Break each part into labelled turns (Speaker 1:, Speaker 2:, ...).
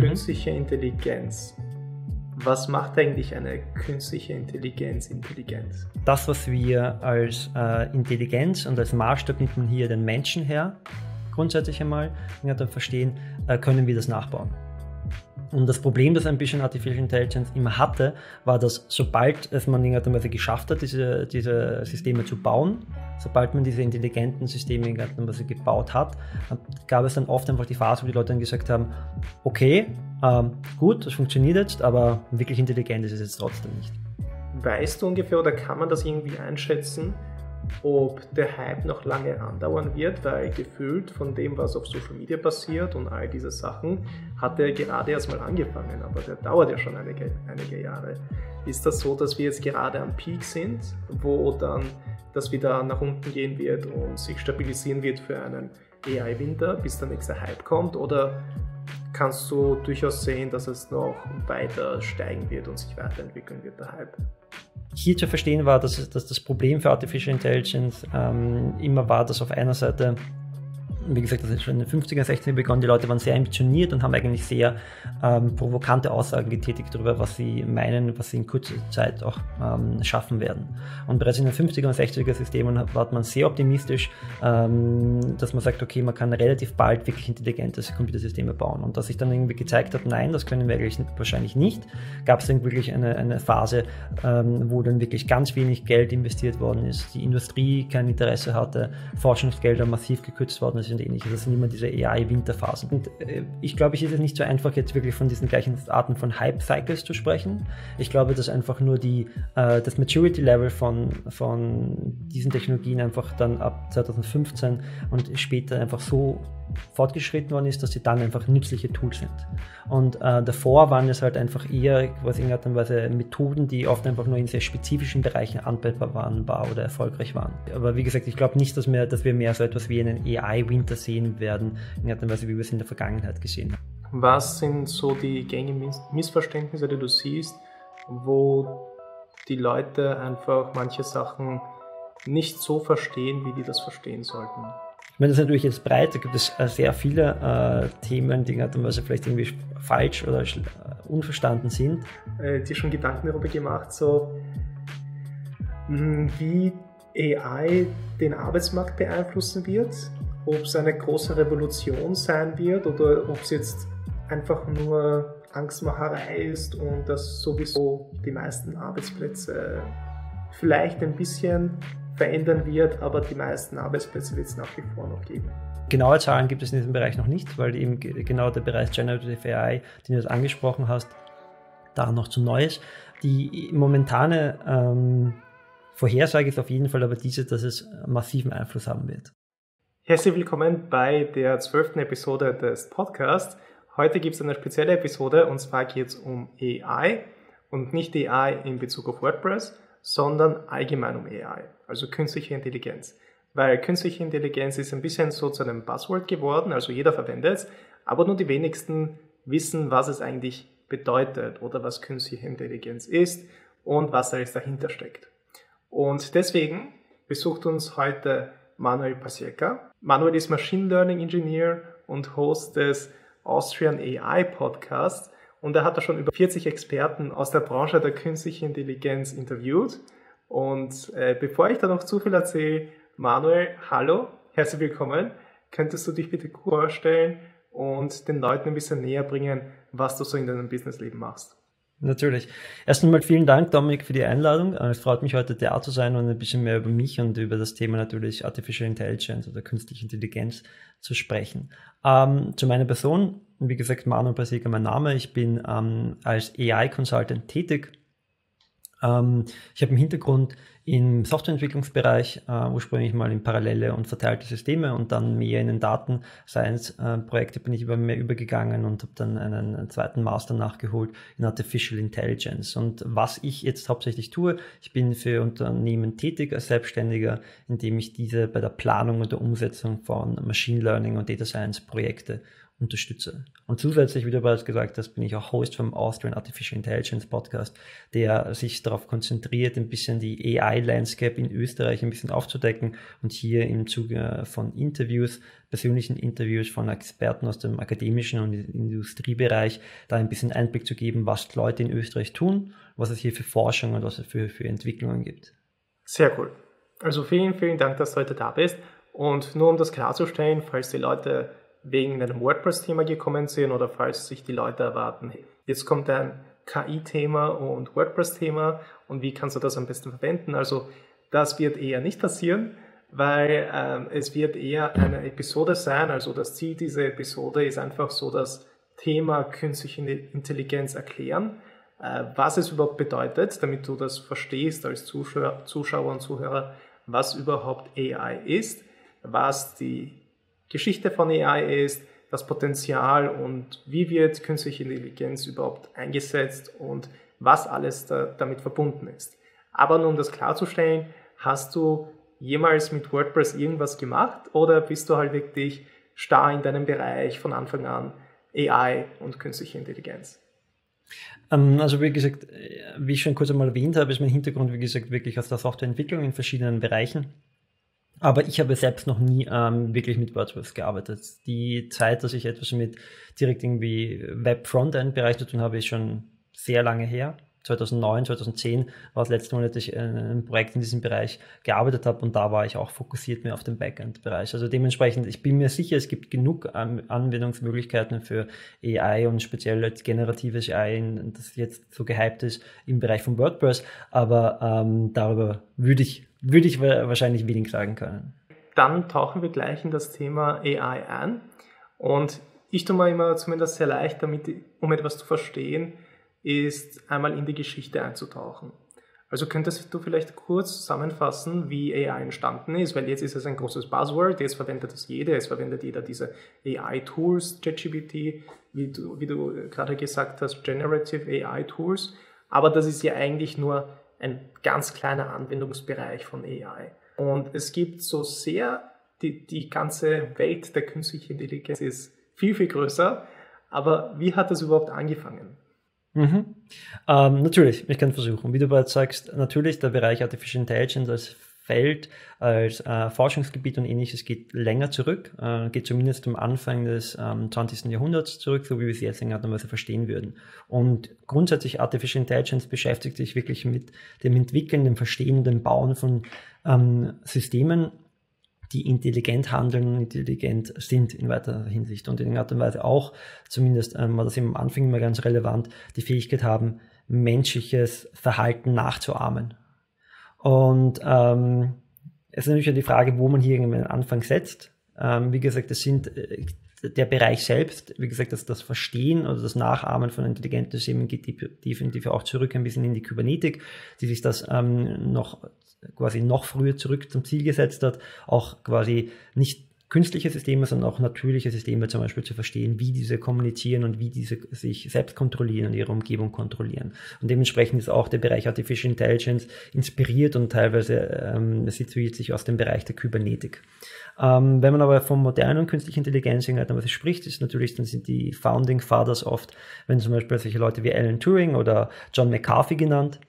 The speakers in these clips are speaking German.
Speaker 1: Künstliche Intelligenz. Was macht eigentlich eine künstliche Intelligenz intelligent?
Speaker 2: Das, was wir als äh, Intelligenz und als Maßstab nimmt man hier den Menschen her, grundsätzlich einmal, ja, dann verstehen, äh, können wir das nachbauen. Und das Problem, das ein bisschen Artificial Intelligence immer hatte, war, dass sobald es man in irgendeiner Weise geschafft hat, diese, diese Systeme zu bauen, sobald man diese intelligenten Systeme in irgendeiner Weise gebaut hat, gab es dann oft einfach die Phase, wo die Leute dann gesagt haben, okay, ähm, gut, das funktioniert jetzt, aber wirklich intelligent ist es jetzt trotzdem nicht.
Speaker 1: Weißt du ungefähr oder kann man das irgendwie einschätzen, ob der Hype noch lange andauern wird, weil gefühlt von dem, was auf Social Media passiert und all diese Sachen, hat er gerade erst mal angefangen, aber der dauert ja schon einige, einige Jahre. Ist das so, dass wir jetzt gerade am Peak sind, wo dann das wieder nach unten gehen wird und sich stabilisieren wird für einen AI-Winter, bis der nächste Hype kommt? Oder kannst du durchaus sehen, dass es noch weiter steigen wird und sich weiterentwickeln wird, der Hype?
Speaker 2: Hier zu verstehen war, dass, dass das Problem für Artificial Intelligence ähm, immer war, dass auf einer Seite wie gesagt, das ist schon in den 50er, 60er begonnen, die Leute waren sehr ambitioniert und haben eigentlich sehr ähm, provokante Aussagen getätigt darüber, was sie meinen, was sie in kurzer Zeit auch ähm, schaffen werden. Und bereits in den 50er und 60er Systemen war man sehr optimistisch, ähm, dass man sagt, okay, man kann relativ bald wirklich intelligente Computersysteme bauen. Und dass sich dann irgendwie gezeigt hat, nein, das können wir eigentlich wahrscheinlich nicht, gab es dann wirklich eine, eine Phase, ähm, wo dann wirklich ganz wenig Geld investiert worden ist, die Industrie kein Interesse hatte, Forschungsgelder massiv gekürzt worden ist und ähnliches. Das sind immer diese AI-Winterphasen. Und äh, ich glaube, es ist nicht so einfach, jetzt wirklich von diesen gleichen Arten von Hype-Cycles zu sprechen. Ich glaube, dass einfach nur die, äh, das Maturity-Level von, von diesen Technologien einfach dann ab 2015 und später einfach so fortgeschritten worden ist, dass sie dann einfach nützliche Tools sind. Und äh, davor waren es halt einfach eher was in irgendeiner Weise Methoden, die oft einfach nur in sehr spezifischen Bereichen anwendbar waren war oder erfolgreich waren. Aber wie gesagt, ich glaube nicht, dass wir, dass wir mehr so etwas wie einen AI-Winter sehen werden, in irgendeiner Weise, wie wir es in der Vergangenheit gesehen haben.
Speaker 1: Was sind so die gängigen Missverständnisse, die du siehst, wo die Leute einfach manche Sachen nicht so verstehen, wie die das verstehen sollten?
Speaker 2: Ich meine, das ist natürlich jetzt breit, da gibt es äh, sehr viele äh, Themen, die also vielleicht irgendwie falsch oder äh, unverstanden sind.
Speaker 1: Äh, dir schon Gedanken darüber gemacht, so hm, wie AI den Arbeitsmarkt beeinflussen wird, ob es eine große Revolution sein wird oder ob es jetzt einfach nur Angstmacherei ist und dass sowieso die meisten Arbeitsplätze vielleicht ein bisschen verändern wird, aber die meisten Arbeitsplätze wird es nach wie vor noch geben.
Speaker 2: Genaue Zahlen gibt es in diesem Bereich noch nicht, weil eben genau der Bereich Generative AI, den du jetzt angesprochen hast, da noch zu neu ist. Die momentane ähm, Vorhersage ist auf jeden Fall aber diese, dass es massiven Einfluss haben wird.
Speaker 1: Herzlich willkommen bei der zwölften Episode des Podcasts. Heute gibt es eine spezielle Episode und zwar geht es um AI und nicht AI in Bezug auf WordPress, sondern allgemein um AI, also künstliche Intelligenz. Weil künstliche Intelligenz ist ein bisschen so zu einem Buzzword geworden, also jeder verwendet es, aber nur die wenigsten wissen, was es eigentlich bedeutet oder was künstliche Intelligenz ist und was alles dahinter steckt. Und deswegen besucht uns heute Manuel Pasieka. Manuel ist Machine Learning Engineer und Host des Austrian AI Podcasts und er hat da schon über 40 Experten aus der Branche der künstlichen Intelligenz interviewt. Und äh, bevor ich da noch zu viel erzähle, Manuel, hallo, herzlich willkommen. Könntest du dich bitte vorstellen und den Leuten ein bisschen näher bringen, was du so in deinem Businessleben machst?
Speaker 2: Natürlich. Erst einmal vielen Dank, Dominik, für die Einladung. Es freut mich heute da zu sein und ein bisschen mehr über mich und über das Thema natürlich Artificial Intelligence oder künstliche Intelligenz zu sprechen. Ähm, zu meiner Person, wie gesagt, Manuel Basega mein Name. Ich bin ähm, als AI-Consultant tätig. Ähm, ich habe einen Hintergrund im Softwareentwicklungsbereich, äh, ursprünglich mal in parallele und verteilte Systeme und dann mehr in den Daten Science äh, Projekte bin ich über mehr übergegangen und habe dann einen, einen, zweiten Master nachgeholt in Artificial Intelligence. Und was ich jetzt hauptsächlich tue, ich bin für Unternehmen tätig als Selbstständiger, indem ich diese bei der Planung und der Umsetzung von Machine Learning und Data Science Projekte unterstütze. Und zusätzlich, wie du bereits gesagt hast, bin ich auch Host vom Austrian Artificial Intelligence Podcast, der sich darauf konzentriert, ein bisschen die AI-Landscape in Österreich ein bisschen aufzudecken und hier im Zuge von Interviews, persönlichen Interviews von Experten aus dem akademischen und Industriebereich, da ein bisschen Einblick zu geben, was Leute in Österreich tun, was es hier für Forschung und was es für, für Entwicklungen gibt.
Speaker 1: Sehr cool. Also vielen, vielen Dank, dass du heute da bist. Und nur um das klarzustellen, falls die Leute wegen einem WordPress-Thema gekommen sind oder falls sich die Leute erwarten, jetzt kommt ein KI-Thema und WordPress-Thema und wie kannst du das am besten verwenden? Also das wird eher nicht passieren, weil ähm, es wird eher eine Episode sein. Also das Ziel dieser Episode ist einfach so das Thema künstliche Intelligenz erklären, äh, was es überhaupt bedeutet, damit du das verstehst als Zuschauer, Zuschauer und Zuhörer, was überhaupt AI ist, was die Geschichte von AI ist, das Potenzial und wie wird künstliche Intelligenz überhaupt eingesetzt und was alles da, damit verbunden ist. Aber nur um das klarzustellen, hast du jemals mit WordPress irgendwas gemacht oder bist du halt wirklich starr in deinem Bereich von Anfang an AI und künstliche Intelligenz?
Speaker 2: Ähm, also wie gesagt, wie ich schon kurz einmal erwähnt habe, ist mein Hintergrund, wie gesagt, wirklich aus der Softwareentwicklung in verschiedenen Bereichen. Aber ich habe selbst noch nie ähm, wirklich mit WordPress gearbeitet. Die Zeit, dass ich etwas mit direkt irgendwie Web-Frontend-Bereich zu tun habe, ist schon sehr lange her. 2009, 2010 war das letzte Mal, dass ich in einem Projekt in diesem Bereich gearbeitet habe und da war ich auch fokussiert mehr auf den Backend-Bereich. Also dementsprechend, ich bin mir sicher, es gibt genug Anwendungsmöglichkeiten für AI und speziell als generatives AI, das jetzt so gehypt ist im Bereich von WordPress, aber ähm, darüber würde ich würde ich wahrscheinlich wenig sagen können.
Speaker 1: Dann tauchen wir gleich in das Thema AI ein. Und ich tue mir immer zumindest sehr leicht, damit, um etwas zu verstehen, ist einmal in die Geschichte einzutauchen. Also könntest du vielleicht kurz zusammenfassen, wie AI entstanden ist, weil jetzt ist es ein großes Buzzword, jetzt verwendet das jeder, jetzt verwendet jeder diese AI-Tools, ChatGPT, wie du, wie du gerade gesagt hast, Generative AI-Tools, aber das ist ja eigentlich nur ein ganz kleiner Anwendungsbereich von AI. Und es gibt so sehr, die, die ganze Welt der künstlichen Intelligenz ist viel, viel größer. Aber wie hat das überhaupt angefangen?
Speaker 2: Mhm. Ähm, natürlich, ich kann versuchen. Wie du bereits sagst, natürlich der Bereich Artificial Intelligence als Feld als äh, Forschungsgebiet und ähnliches geht länger zurück, äh, geht zumindest zum Anfang des ähm, 20. Jahrhunderts zurück, so wie wir es jetzt in Weise verstehen würden. Und grundsätzlich Artificial Intelligence beschäftigt sich wirklich mit dem Entwickeln, dem Verstehen und dem Bauen von ähm, Systemen, die intelligent handeln und intelligent sind in weiterer Hinsicht und in und Weise auch, zumindest ähm, war das im Anfang immer ganz relevant, die Fähigkeit haben, menschliches Verhalten nachzuahmen. Und ähm, es ist natürlich ja die Frage, wo man hier irgendwie einen Anfang setzt. Ähm, wie gesagt, das sind äh, der Bereich selbst, wie gesagt, dass das Verstehen oder das Nachahmen von intelligenten Systemen geht definitiv auch zurück ein bisschen in die Kybernetik, die sich das ähm, noch quasi noch früher zurück zum Ziel gesetzt hat, auch quasi nicht künstliche Systeme, sondern auch natürliche Systeme zum Beispiel zu verstehen, wie diese kommunizieren und wie diese sich selbst kontrollieren und ihre Umgebung kontrollieren. Und dementsprechend ist auch der Bereich Artificial Intelligence inspiriert und teilweise ähm, situiert sich aus dem Bereich der Kybernetik. Ähm, wenn man aber von modernen künstlichen Intelligenz was spricht, ist natürlich, dann sind die Founding Fathers oft, wenn zum Beispiel solche Leute wie Alan Turing oder John McCarthy genannt,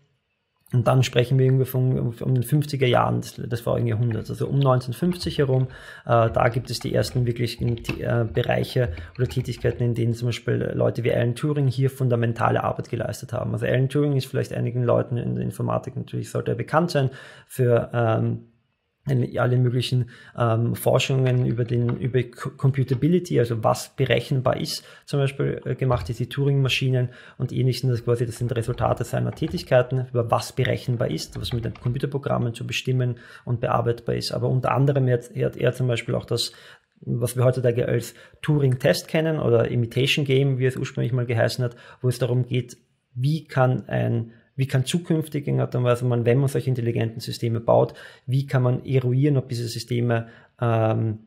Speaker 2: und dann sprechen wir irgendwie von um den 50er Jahren des, des vorigen Jahrhunderts, also um 1950 herum. Äh, da gibt es die ersten wirklichen äh, Bereiche oder Tätigkeiten, in denen zum Beispiel Leute wie Alan Turing hier fundamentale Arbeit geleistet haben. Also Alan Turing ist vielleicht einigen Leuten in der Informatik natürlich sollte er bekannt sein für ähm, alle möglichen ähm, Forschungen über den über Computability, also was berechenbar ist, zum Beispiel äh, gemacht, diese Turing-Maschinen und ähnliches. Das quasi das sind Resultate seiner Tätigkeiten über was berechenbar ist, was mit den Computerprogrammen zu bestimmen und bearbeitbar ist. Aber unter anderem hat, hat er zum Beispiel auch das was wir heutzutage als Turing-Test kennen oder Imitation Game, wie es ursprünglich mal geheißen hat, wo es darum geht, wie kann ein wie kann zukünftig in Art und man, wenn man solche intelligenten Systeme baut, wie kann man eruieren, ob diese Systeme ähm,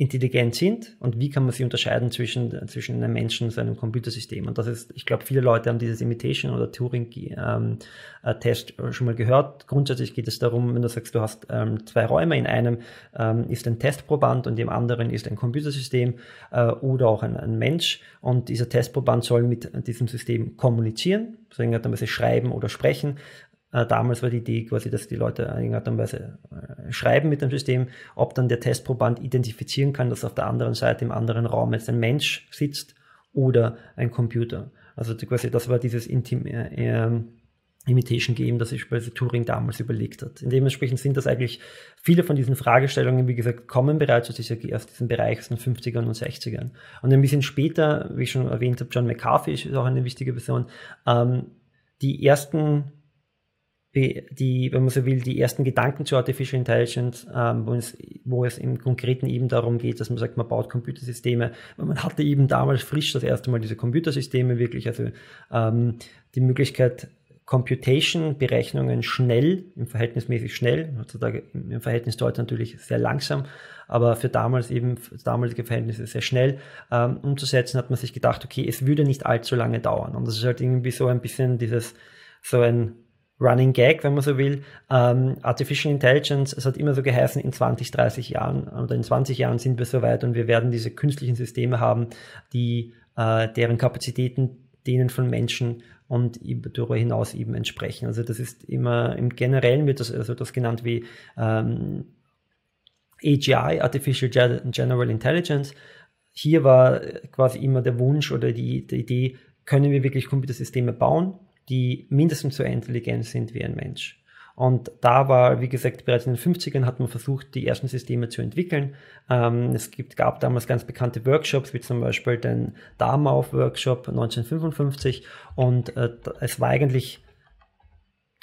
Speaker 2: intelligent sind und wie kann man sie unterscheiden zwischen, zwischen einem Menschen und seinem Computersystem. Und das ist, ich glaube, viele Leute haben dieses Imitation oder Turing-Test ähm, schon mal gehört. Grundsätzlich geht es darum, wenn du sagst, du hast ähm, zwei Räume, in einem ähm, ist ein Testproband und im anderen ist ein Computersystem äh, oder auch ein, ein, Mensch und dieser Testproband soll mit diesem System kommunizieren, in irgendeiner Weise schreiben oder sprechen äh, damals war die Idee quasi, dass die Leute in Art und Weise äh, schreiben mit dem System, ob dann der Testproband identifizieren kann, dass auf der anderen Seite im anderen Raum jetzt ein Mensch sitzt oder ein Computer. Also quasi das war dieses Intim äh, ähm, Imitation Game, das sich quasi Turing damals überlegt hat. Dementsprechend sind das eigentlich viele von diesen Fragestellungen, wie gesagt, kommen bereits aus, dieser, aus diesem Bereich aus den 50ern und 60ern. Und ein bisschen später, wie ich schon erwähnt habe, John McCarthy ist auch eine wichtige Person, ähm, die ersten die, wenn man so will, die ersten Gedanken zu Artificial Intelligence, ähm, wo, es, wo es im Konkreten eben darum geht, dass man sagt, man baut Computersysteme. Man hatte eben damals frisch das erste Mal diese Computersysteme wirklich, also ähm, die Möglichkeit, Computation-Berechnungen schnell, im verhältnismäßig schnell, heutzutage im Verhältnis heute natürlich sehr langsam, aber für damals eben, für damalige Verhältnisse sehr schnell ähm, umzusetzen, hat man sich gedacht, okay, es würde nicht allzu lange dauern. Und das ist halt irgendwie so ein bisschen dieses, so ein Running Gag, wenn man so will. Ähm, Artificial Intelligence, es hat immer so geheißen, in 20, 30 Jahren oder in 20 Jahren sind wir soweit und wir werden diese künstlichen Systeme haben, die äh, deren Kapazitäten denen von Menschen und darüber hinaus eben entsprechen. Also das ist immer im Generellen wird das also das genannt wie ähm, AGI, Artificial General Intelligence. Hier war quasi immer der Wunsch oder die, die Idee, können wir wirklich Computersysteme bauen, die mindestens so intelligent sind wie ein Mensch. Und da war, wie gesagt, bereits in den 50ern hat man versucht, die ersten Systeme zu entwickeln. Ähm, es gibt, gab damals ganz bekannte Workshops, wie zum Beispiel den Darmauf-Workshop 1955. Und äh, es war eigentlich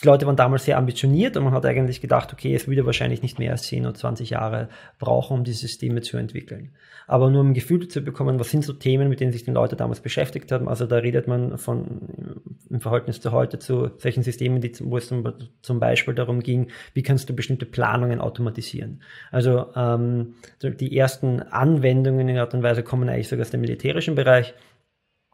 Speaker 2: die Leute waren damals sehr ambitioniert und man hat eigentlich gedacht, okay, es würde wahrscheinlich nicht mehr als 10 oder 20 Jahre brauchen, um die Systeme zu entwickeln. Aber nur um ein Gefühl zu bekommen, was sind so Themen, mit denen sich die Leute damals beschäftigt haben. Also da redet man von im Verhältnis zu heute zu solchen Systemen, die, wo es zum, zum Beispiel darum ging, wie kannst du bestimmte Planungen automatisieren. Also ähm, die ersten Anwendungen in Art und Weise kommen eigentlich sogar aus dem militärischen Bereich.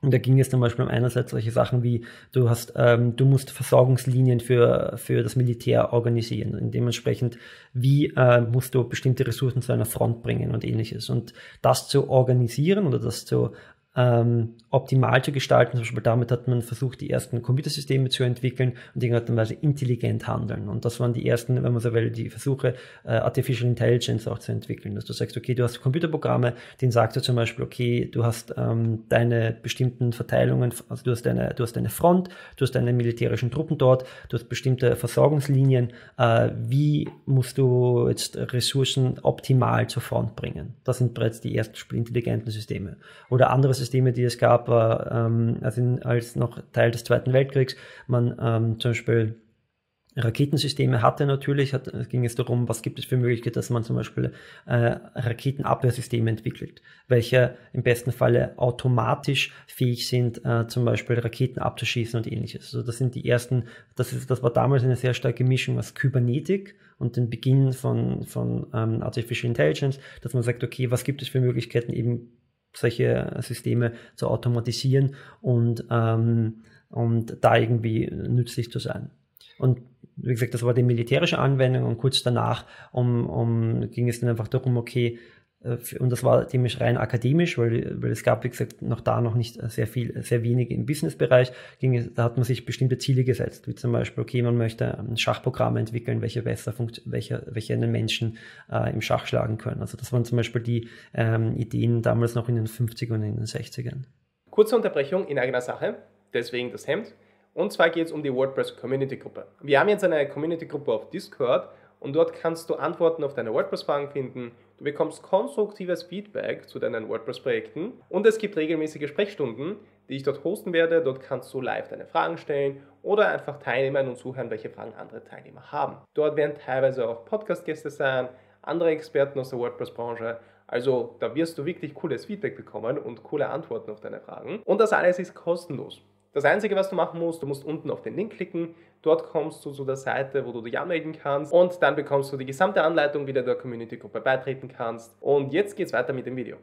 Speaker 2: Und da ging es zum Beispiel um einerseits solche Sachen wie, du hast, ähm, du musst Versorgungslinien für, für das Militär organisieren. Und dementsprechend, wie äh, musst du bestimmte Ressourcen zu einer Front bringen und ähnliches. Und das zu organisieren oder das zu ähm, optimal zu gestalten. Zum Beispiel damit hat man versucht, die ersten Computersysteme zu entwickeln und in intelligent handeln. Und das waren die ersten, wenn man so will, die Versuche, äh, Artificial Intelligence auch zu entwickeln. Dass du sagst, okay, du hast Computerprogramme, denen sagst du zum Beispiel, okay, du hast ähm, deine bestimmten Verteilungen, also du hast deine, du hast deine Front, du hast deine militärischen Truppen dort, du hast bestimmte Versorgungslinien. Äh, wie musst du jetzt Ressourcen optimal zur Front bringen? Das sind bereits die ersten intelligenten Systeme. Oder andere Systeme, die es gab, war, ähm, also als noch Teil des Zweiten Weltkriegs, man ähm, zum Beispiel Raketensysteme hatte natürlich, hat, ging es darum, was gibt es für Möglichkeiten, dass man zum Beispiel äh, Raketenabwehrsysteme entwickelt, welche im besten Falle automatisch fähig sind, äh, zum Beispiel Raketen abzuschießen und ähnliches. Also das sind die ersten, das, ist, das war damals eine sehr starke Mischung aus Kybernetik und den Beginn von, von ähm, Artificial Intelligence, dass man sagt, okay, was gibt es für Möglichkeiten, eben solche Systeme zu automatisieren und, ähm, und da irgendwie nützlich zu sein. Und wie gesagt, das war die militärische Anwendung und kurz danach um, um, ging es dann einfach darum, okay, und das war ziemlich rein akademisch, weil, weil es gab, wie gesagt, noch da noch nicht sehr viel, sehr wenig im Businessbereich. Ging, da hat man sich bestimmte Ziele gesetzt, wie zum Beispiel, okay, man möchte ein Schachprogramm entwickeln, welche besser welche, welche einen Menschen äh, im Schach schlagen können. Also das waren zum Beispiel die ähm, Ideen damals noch in den 50ern und in den 60ern.
Speaker 1: Kurze Unterbrechung in eigener Sache, deswegen das Hemd. Und zwar geht es um die WordPress Community Gruppe. Wir haben jetzt eine Community Gruppe auf Discord und dort kannst du Antworten auf deine WordPress-Fragen finden. Du bekommst konstruktives Feedback zu deinen WordPress-Projekten und es gibt regelmäßige Sprechstunden, die ich dort hosten werde. Dort kannst du live deine Fragen stellen oder einfach teilnehmen und zuhören, welche Fragen andere Teilnehmer haben. Dort werden teilweise auch Podcast-Gäste sein, andere Experten aus der WordPress-Branche. Also da wirst du wirklich cooles Feedback bekommen und coole Antworten auf deine Fragen. Und das alles ist kostenlos. Das Einzige, was du machen musst, du musst unten auf den Link klicken, dort kommst du zu der Seite, wo du dich anmelden kannst und dann bekommst du die gesamte Anleitung, wie du der Community-Gruppe beitreten kannst. Und jetzt geht's weiter mit dem Video.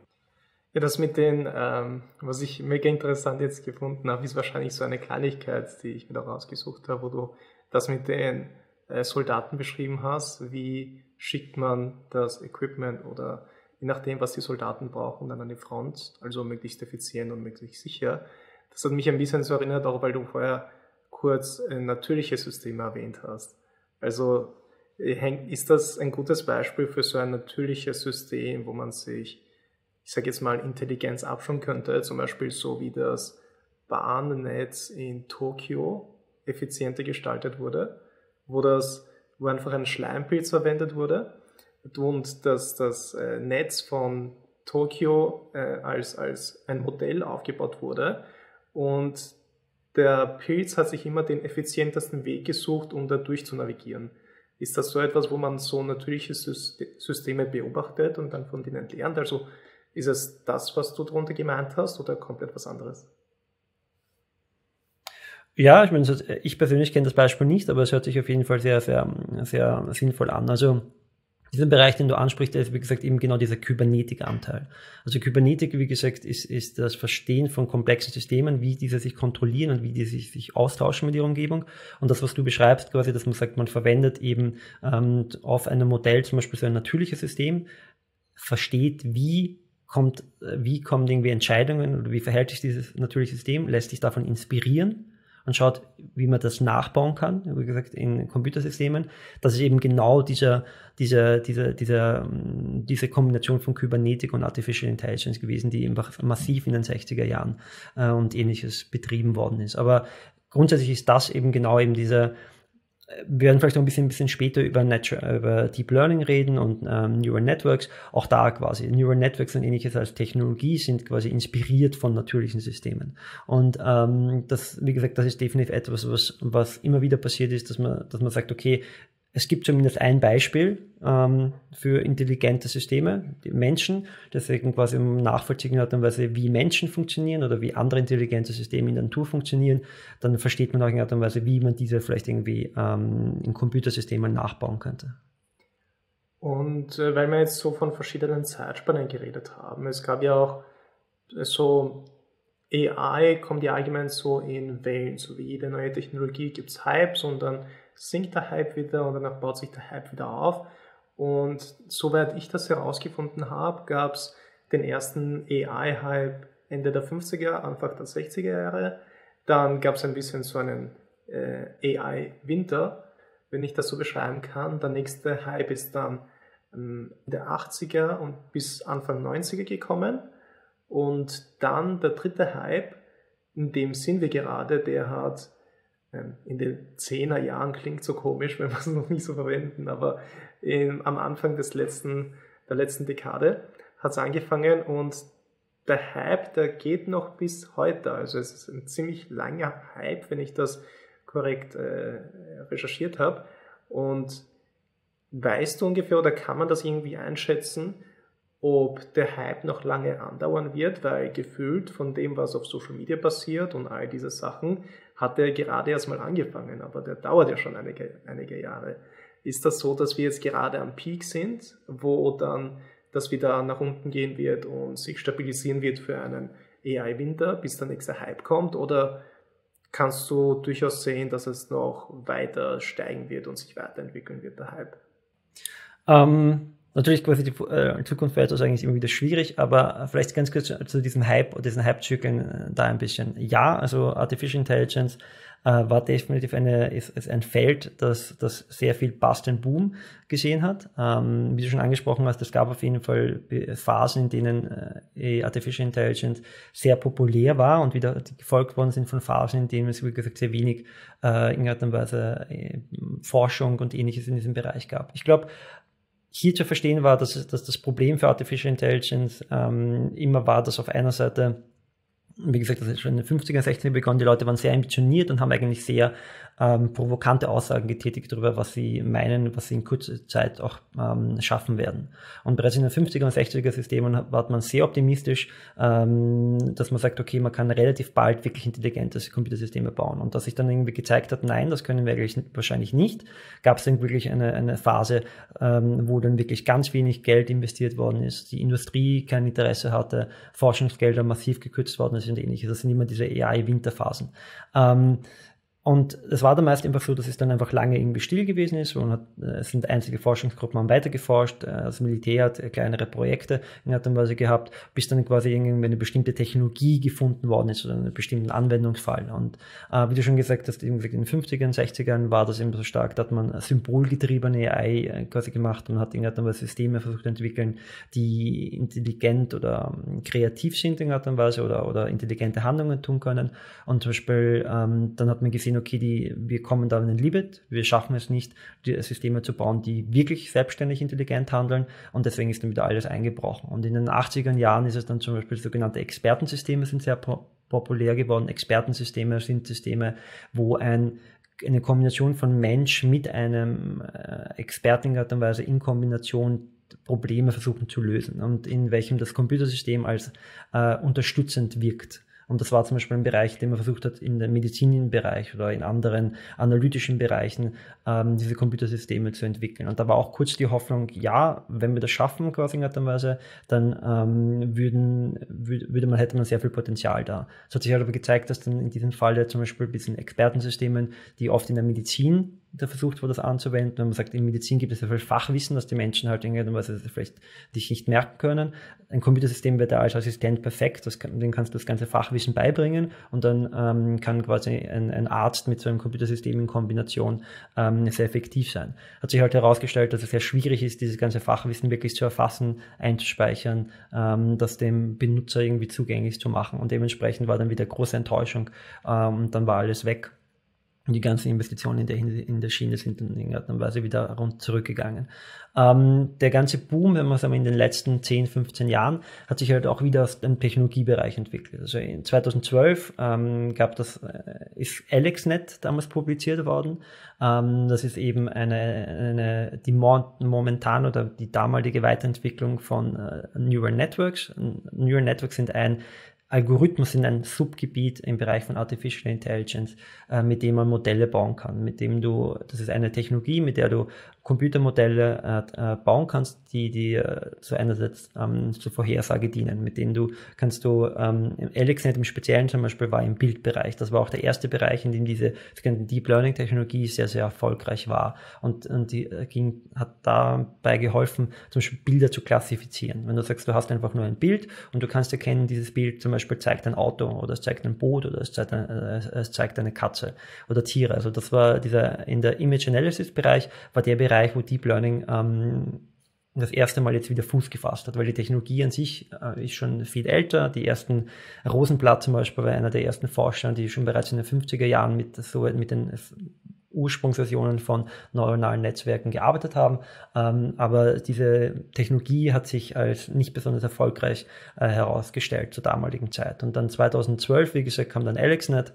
Speaker 1: Ja, das mit den, ähm, was ich mega interessant jetzt gefunden habe, ist wahrscheinlich so eine Kleinigkeit, die ich mir da rausgesucht habe, wo du das mit den äh, Soldaten beschrieben hast, wie schickt man das Equipment oder je nachdem, was die Soldaten brauchen, dann an die Front, also möglichst effizient und möglichst sicher. Das hat mich ein bisschen so erinnert, auch weil du vorher kurz ein natürliches System erwähnt hast. Also äh, ist das ein gutes Beispiel für so ein natürliches System, wo man sich, ich sage jetzt mal, Intelligenz abschauen könnte, zum Beispiel so wie das Bahnnetz in Tokio effizienter gestaltet wurde, wo das, wo einfach ein Schleimpilz verwendet wurde und dass das äh, Netz von Tokio äh, als, als ein Modell aufgebaut wurde und der Pilz hat sich immer den effizientesten Weg gesucht, um da durch zu navigieren. Ist das so etwas, wo man so natürliche Systeme beobachtet und dann von denen lernt? Also ist es das, was du darunter gemeint hast oder komplett was anderes?
Speaker 2: Ja, ich meine, ich persönlich kenne das Beispiel nicht, aber es hört sich auf jeden Fall sehr, sehr, sehr sinnvoll an. Also dieser Bereich, den du ansprichst, ist, wie gesagt, eben genau dieser Kybernetik-Anteil. Also Kybernetik, wie gesagt, ist, ist das Verstehen von komplexen Systemen, wie diese sich kontrollieren und wie die sich, sich austauschen mit ihrer Umgebung. Und das, was du beschreibst, quasi, dass man sagt, man verwendet eben ähm, auf einem Modell zum Beispiel so ein natürliches System, versteht, wie kommt, wie kommen irgendwie Entscheidungen oder wie verhält sich dieses natürliche System, lässt sich davon inspirieren und schaut, wie man das nachbauen kann, wie gesagt, in Computersystemen. Das ist eben genau dieser, dieser, dieser, dieser, diese Kombination von Kybernetik und Artificial Intelligence gewesen, die einfach massiv in den 60er Jahren äh, und ähnliches betrieben worden ist. Aber grundsätzlich ist das eben genau eben dieser, wir werden vielleicht noch ein bisschen, ein bisschen später über, Natural, über Deep Learning reden und ähm, Neural Networks. Auch da quasi. Neural Networks und ähnliches als Technologie sind quasi inspiriert von natürlichen Systemen. Und ähm, das, wie gesagt, das ist definitiv etwas, was, was immer wieder passiert ist, dass man, dass man sagt, okay, es gibt zumindest ein Beispiel ähm, für intelligente Systeme, die Menschen, deswegen quasi um nachvollziehen hat, Weise, wie Menschen funktionieren oder wie andere intelligente Systeme in der Natur funktionieren, dann versteht man auch in Art und Weise, wie man diese vielleicht irgendwie ähm, in Computersystemen nachbauen könnte.
Speaker 1: Und äh, weil wir jetzt so von verschiedenen Zeitspannen geredet haben, es gab ja auch äh, so AI kommt ja allgemein so in Wellen, so wie jede neue Technologie gibt es Hypes und dann sinkt der Hype wieder und danach baut sich der Hype wieder auf. Und soweit ich das herausgefunden habe, gab es den ersten AI-Hype Ende der 50er, Anfang der 60er Jahre. Dann gab es ein bisschen so einen äh, AI-Winter, wenn ich das so beschreiben kann. Der nächste Hype ist dann ähm, der 80er und bis Anfang 90er gekommen. Und dann der dritte Hype, in dem sind wir gerade, der hat in den 10er Jahren klingt so komisch, wenn wir es noch nicht so verwenden, aber in, am Anfang des letzten, der letzten Dekade hat es angefangen und der Hype, der geht noch bis heute. Also es ist ein ziemlich langer Hype, wenn ich das korrekt äh, recherchiert habe. Und weißt du ungefähr oder kann man das irgendwie einschätzen, ob der Hype noch lange andauern wird, weil gefühlt von dem, was auf Social Media passiert und all diese Sachen, hat er gerade erst mal angefangen, aber der dauert ja schon einige, einige Jahre. Ist das so, dass wir jetzt gerade am Peak sind, wo dann das wieder nach unten gehen wird und sich stabilisieren wird für einen AI-Winter, bis der nächste Hype kommt? Oder kannst du durchaus sehen, dass es noch weiter steigen wird und sich weiterentwickeln wird, der Hype?
Speaker 2: Ähm, Natürlich quasi die äh, Zukunft wäre das eigentlich immer wieder schwierig, aber vielleicht ganz kurz zu diesem Hype oder diesen Hype-Zyklen äh, da ein bisschen. Ja, also Artificial Intelligence äh, war definitiv eine, ist, ist ein Feld, das, das sehr viel Bust and Boom gesehen hat. Ähm, wie du schon angesprochen hast, es gab auf jeden Fall Phasen, in denen äh, Artificial Intelligence sehr populär war und wieder gefolgt worden sind von Phasen, in denen es, wie gesagt, sehr wenig äh, in und Weise äh, Forschung und ähnliches in diesem Bereich gab. Ich glaube, hier zu verstehen war, dass, dass das Problem für Artificial Intelligence ähm, immer war, dass auf einer Seite wie gesagt, das ist schon in den 50er, 60er begonnen. Die Leute waren sehr ambitioniert und haben eigentlich sehr ähm, provokante Aussagen getätigt darüber, was sie meinen, was sie in kurzer Zeit auch ähm, schaffen werden. Und bereits in den 50er und 60er Systemen war man sehr optimistisch, ähm, dass man sagt, okay, man kann relativ bald wirklich intelligente Computersysteme bauen. Und dass sich dann irgendwie gezeigt hat, nein, das können wir eigentlich wahrscheinlich nicht, gab es dann wirklich eine, eine Phase, ähm, wo dann wirklich ganz wenig Geld investiert worden ist, die Industrie kein Interesse hatte, Forschungsgelder massiv gekürzt worden ist und ähnliches. Das sind immer diese AI-Winterphasen. Ähm, und es war dann meist einfach so, dass es dann einfach lange irgendwie still gewesen ist. Und hat, äh, es sind einzige Forschungsgruppen haben weitergeforscht. Äh, das Militär hat äh, kleinere Projekte in Art und Weise gehabt, bis dann quasi irgendwie eine bestimmte Technologie gefunden worden ist oder einen bestimmten Anwendungsfall. Und äh, wie du schon gesagt hast, in den 50ern, 60ern war das eben so stark, da hat man symbolgetriebene AI quasi gemacht und hat in Art und Weise Systeme versucht zu entwickeln, die intelligent oder ähm, kreativ sind in Art und Weise oder, oder intelligente Handlungen tun können. Und zum Beispiel ähm, dann hat man gesehen, okay, die, wir kommen da in ein Limit, wir schaffen es nicht, die Systeme zu bauen, die wirklich selbstständig intelligent handeln und deswegen ist dann wieder alles eingebrochen. Und in den 80er Jahren ist es dann zum Beispiel sogenannte Expertensysteme sind sehr populär geworden. Expertensysteme sind Systeme, wo ein eine Kombination von Mensch mit einem äh, Experten in Weise in Kombination Probleme versuchen zu lösen und in welchem das Computersystem als äh, unterstützend wirkt. Und das war zum Beispiel ein Bereich, den man versucht hat, in dem Medizinbereich oder in anderen analytischen Bereichen ähm, diese Computersysteme zu entwickeln. Und da war auch kurz die Hoffnung, ja, wenn wir das schaffen, quasi Weise, dann ähm, würden, würde man, hätte man sehr viel Potenzial da. Es hat sich halt aber gezeigt, dass dann in diesem Fall zum Beispiel ein bisschen Expertensystemen, die oft in der Medizin da versucht wurde, das anzuwenden. Wenn man sagt, in Medizin gibt es ja viel Fachwissen, dass die Menschen halt irgendwas vielleicht dich nicht merken können. Ein Computersystem wird da als Assistent perfekt, das kann, den kannst du das ganze Fachwissen beibringen und dann ähm, kann quasi ein, ein, Arzt mit so einem Computersystem in Kombination ähm, sehr effektiv sein. Hat sich halt herausgestellt, dass es sehr schwierig ist, dieses ganze Fachwissen wirklich zu erfassen, einzuspeichern, ähm, das dem Benutzer irgendwie zugänglich zu machen und dementsprechend war dann wieder große Enttäuschung ähm, und dann war alles weg die ganzen Investitionen in der, in der Schiene sind dann in irgendeiner Weise wieder rund zurückgegangen. Ähm, der ganze Boom, wenn man sagen, in den letzten 10, 15 Jahren, hat sich halt auch wieder aus dem Technologiebereich entwickelt. Also in 2012 ähm, gab das, äh, ist AlexNet damals publiziert worden. Ähm, das ist eben eine, eine die momentan oder die damalige Weiterentwicklung von äh, Neural Networks. Neural Networks sind ein Algorithmus sind ein Subgebiet im Bereich von Artificial Intelligence, äh, mit dem man Modelle bauen kann, mit dem du, das ist eine Technologie, mit der du Computermodelle äh, äh, bauen kannst, die dir so einerseits ähm, zur Vorhersage dienen, mit denen du kannst du, ähm, AlexNet im Speziellen zum Beispiel war im Bildbereich. Das war auch der erste Bereich, in dem diese Deep Learning Technologie sehr, sehr erfolgreich war und, und die äh, ging, hat dabei geholfen, zum Beispiel Bilder zu klassifizieren. Wenn du sagst, du hast einfach nur ein Bild und du kannst erkennen, dieses Bild zum Beispiel zeigt ein Auto oder es zeigt ein Boot oder es zeigt, ein, äh, es zeigt eine Katze oder Tiere. Also das war dieser, in der Image Analysis Bereich war der Bereich, Bereich, wo Deep Learning ähm, das erste Mal jetzt wieder Fuß gefasst hat, weil die Technologie an sich äh, ist schon viel älter. Die ersten Rosenblatt zum Beispiel war einer der ersten Forscher, die schon bereits in den 50er Jahren mit, so, mit den Ursprungsversionen von neuronalen Netzwerken gearbeitet haben. Ähm, aber diese Technologie hat sich als nicht besonders erfolgreich äh, herausgestellt zur damaligen Zeit. Und dann 2012, wie gesagt, kam dann AlexNet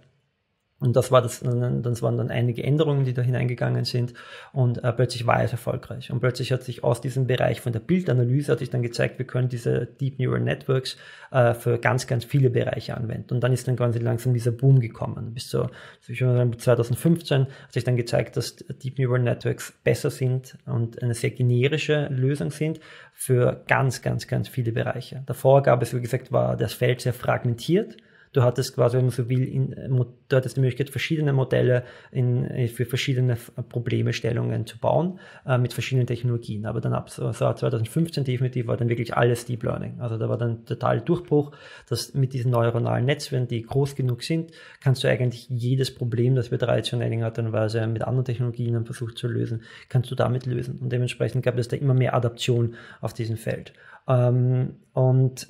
Speaker 2: und das war das, das waren dann einige Änderungen, die da hineingegangen sind und äh, plötzlich war es erfolgreich. Und plötzlich hat sich aus diesem Bereich von der Bildanalyse hat sich dann gezeigt, wir können diese Deep Neural Networks äh, für ganz, ganz viele Bereiche anwenden. Und dann ist dann ganz langsam dieser Boom gekommen. Bis zu, ich 2015 hat sich dann gezeigt, dass Deep Neural Networks besser sind und eine sehr generische Lösung sind für ganz, ganz, ganz viele Bereiche. Davor gab es, wie gesagt, war das Feld sehr fragmentiert Du hattest quasi, wenn man so will, in, äh, du hattest die Möglichkeit, verschiedene Modelle in, äh, für verschiedene Problemestellungen zu bauen, äh, mit verschiedenen Technologien. Aber dann ab so, so 2015 definitiv war dann wirklich alles Deep Learning. Also da war dann total Durchbruch, dass mit diesen neuronalen Netzwerken, die groß genug sind, kannst du eigentlich jedes Problem, das wir traditionell in Art und Weise mit anderen Technologien versucht zu lösen, kannst du damit lösen. Und dementsprechend gab es da immer mehr Adaption auf diesem Feld. Ähm, und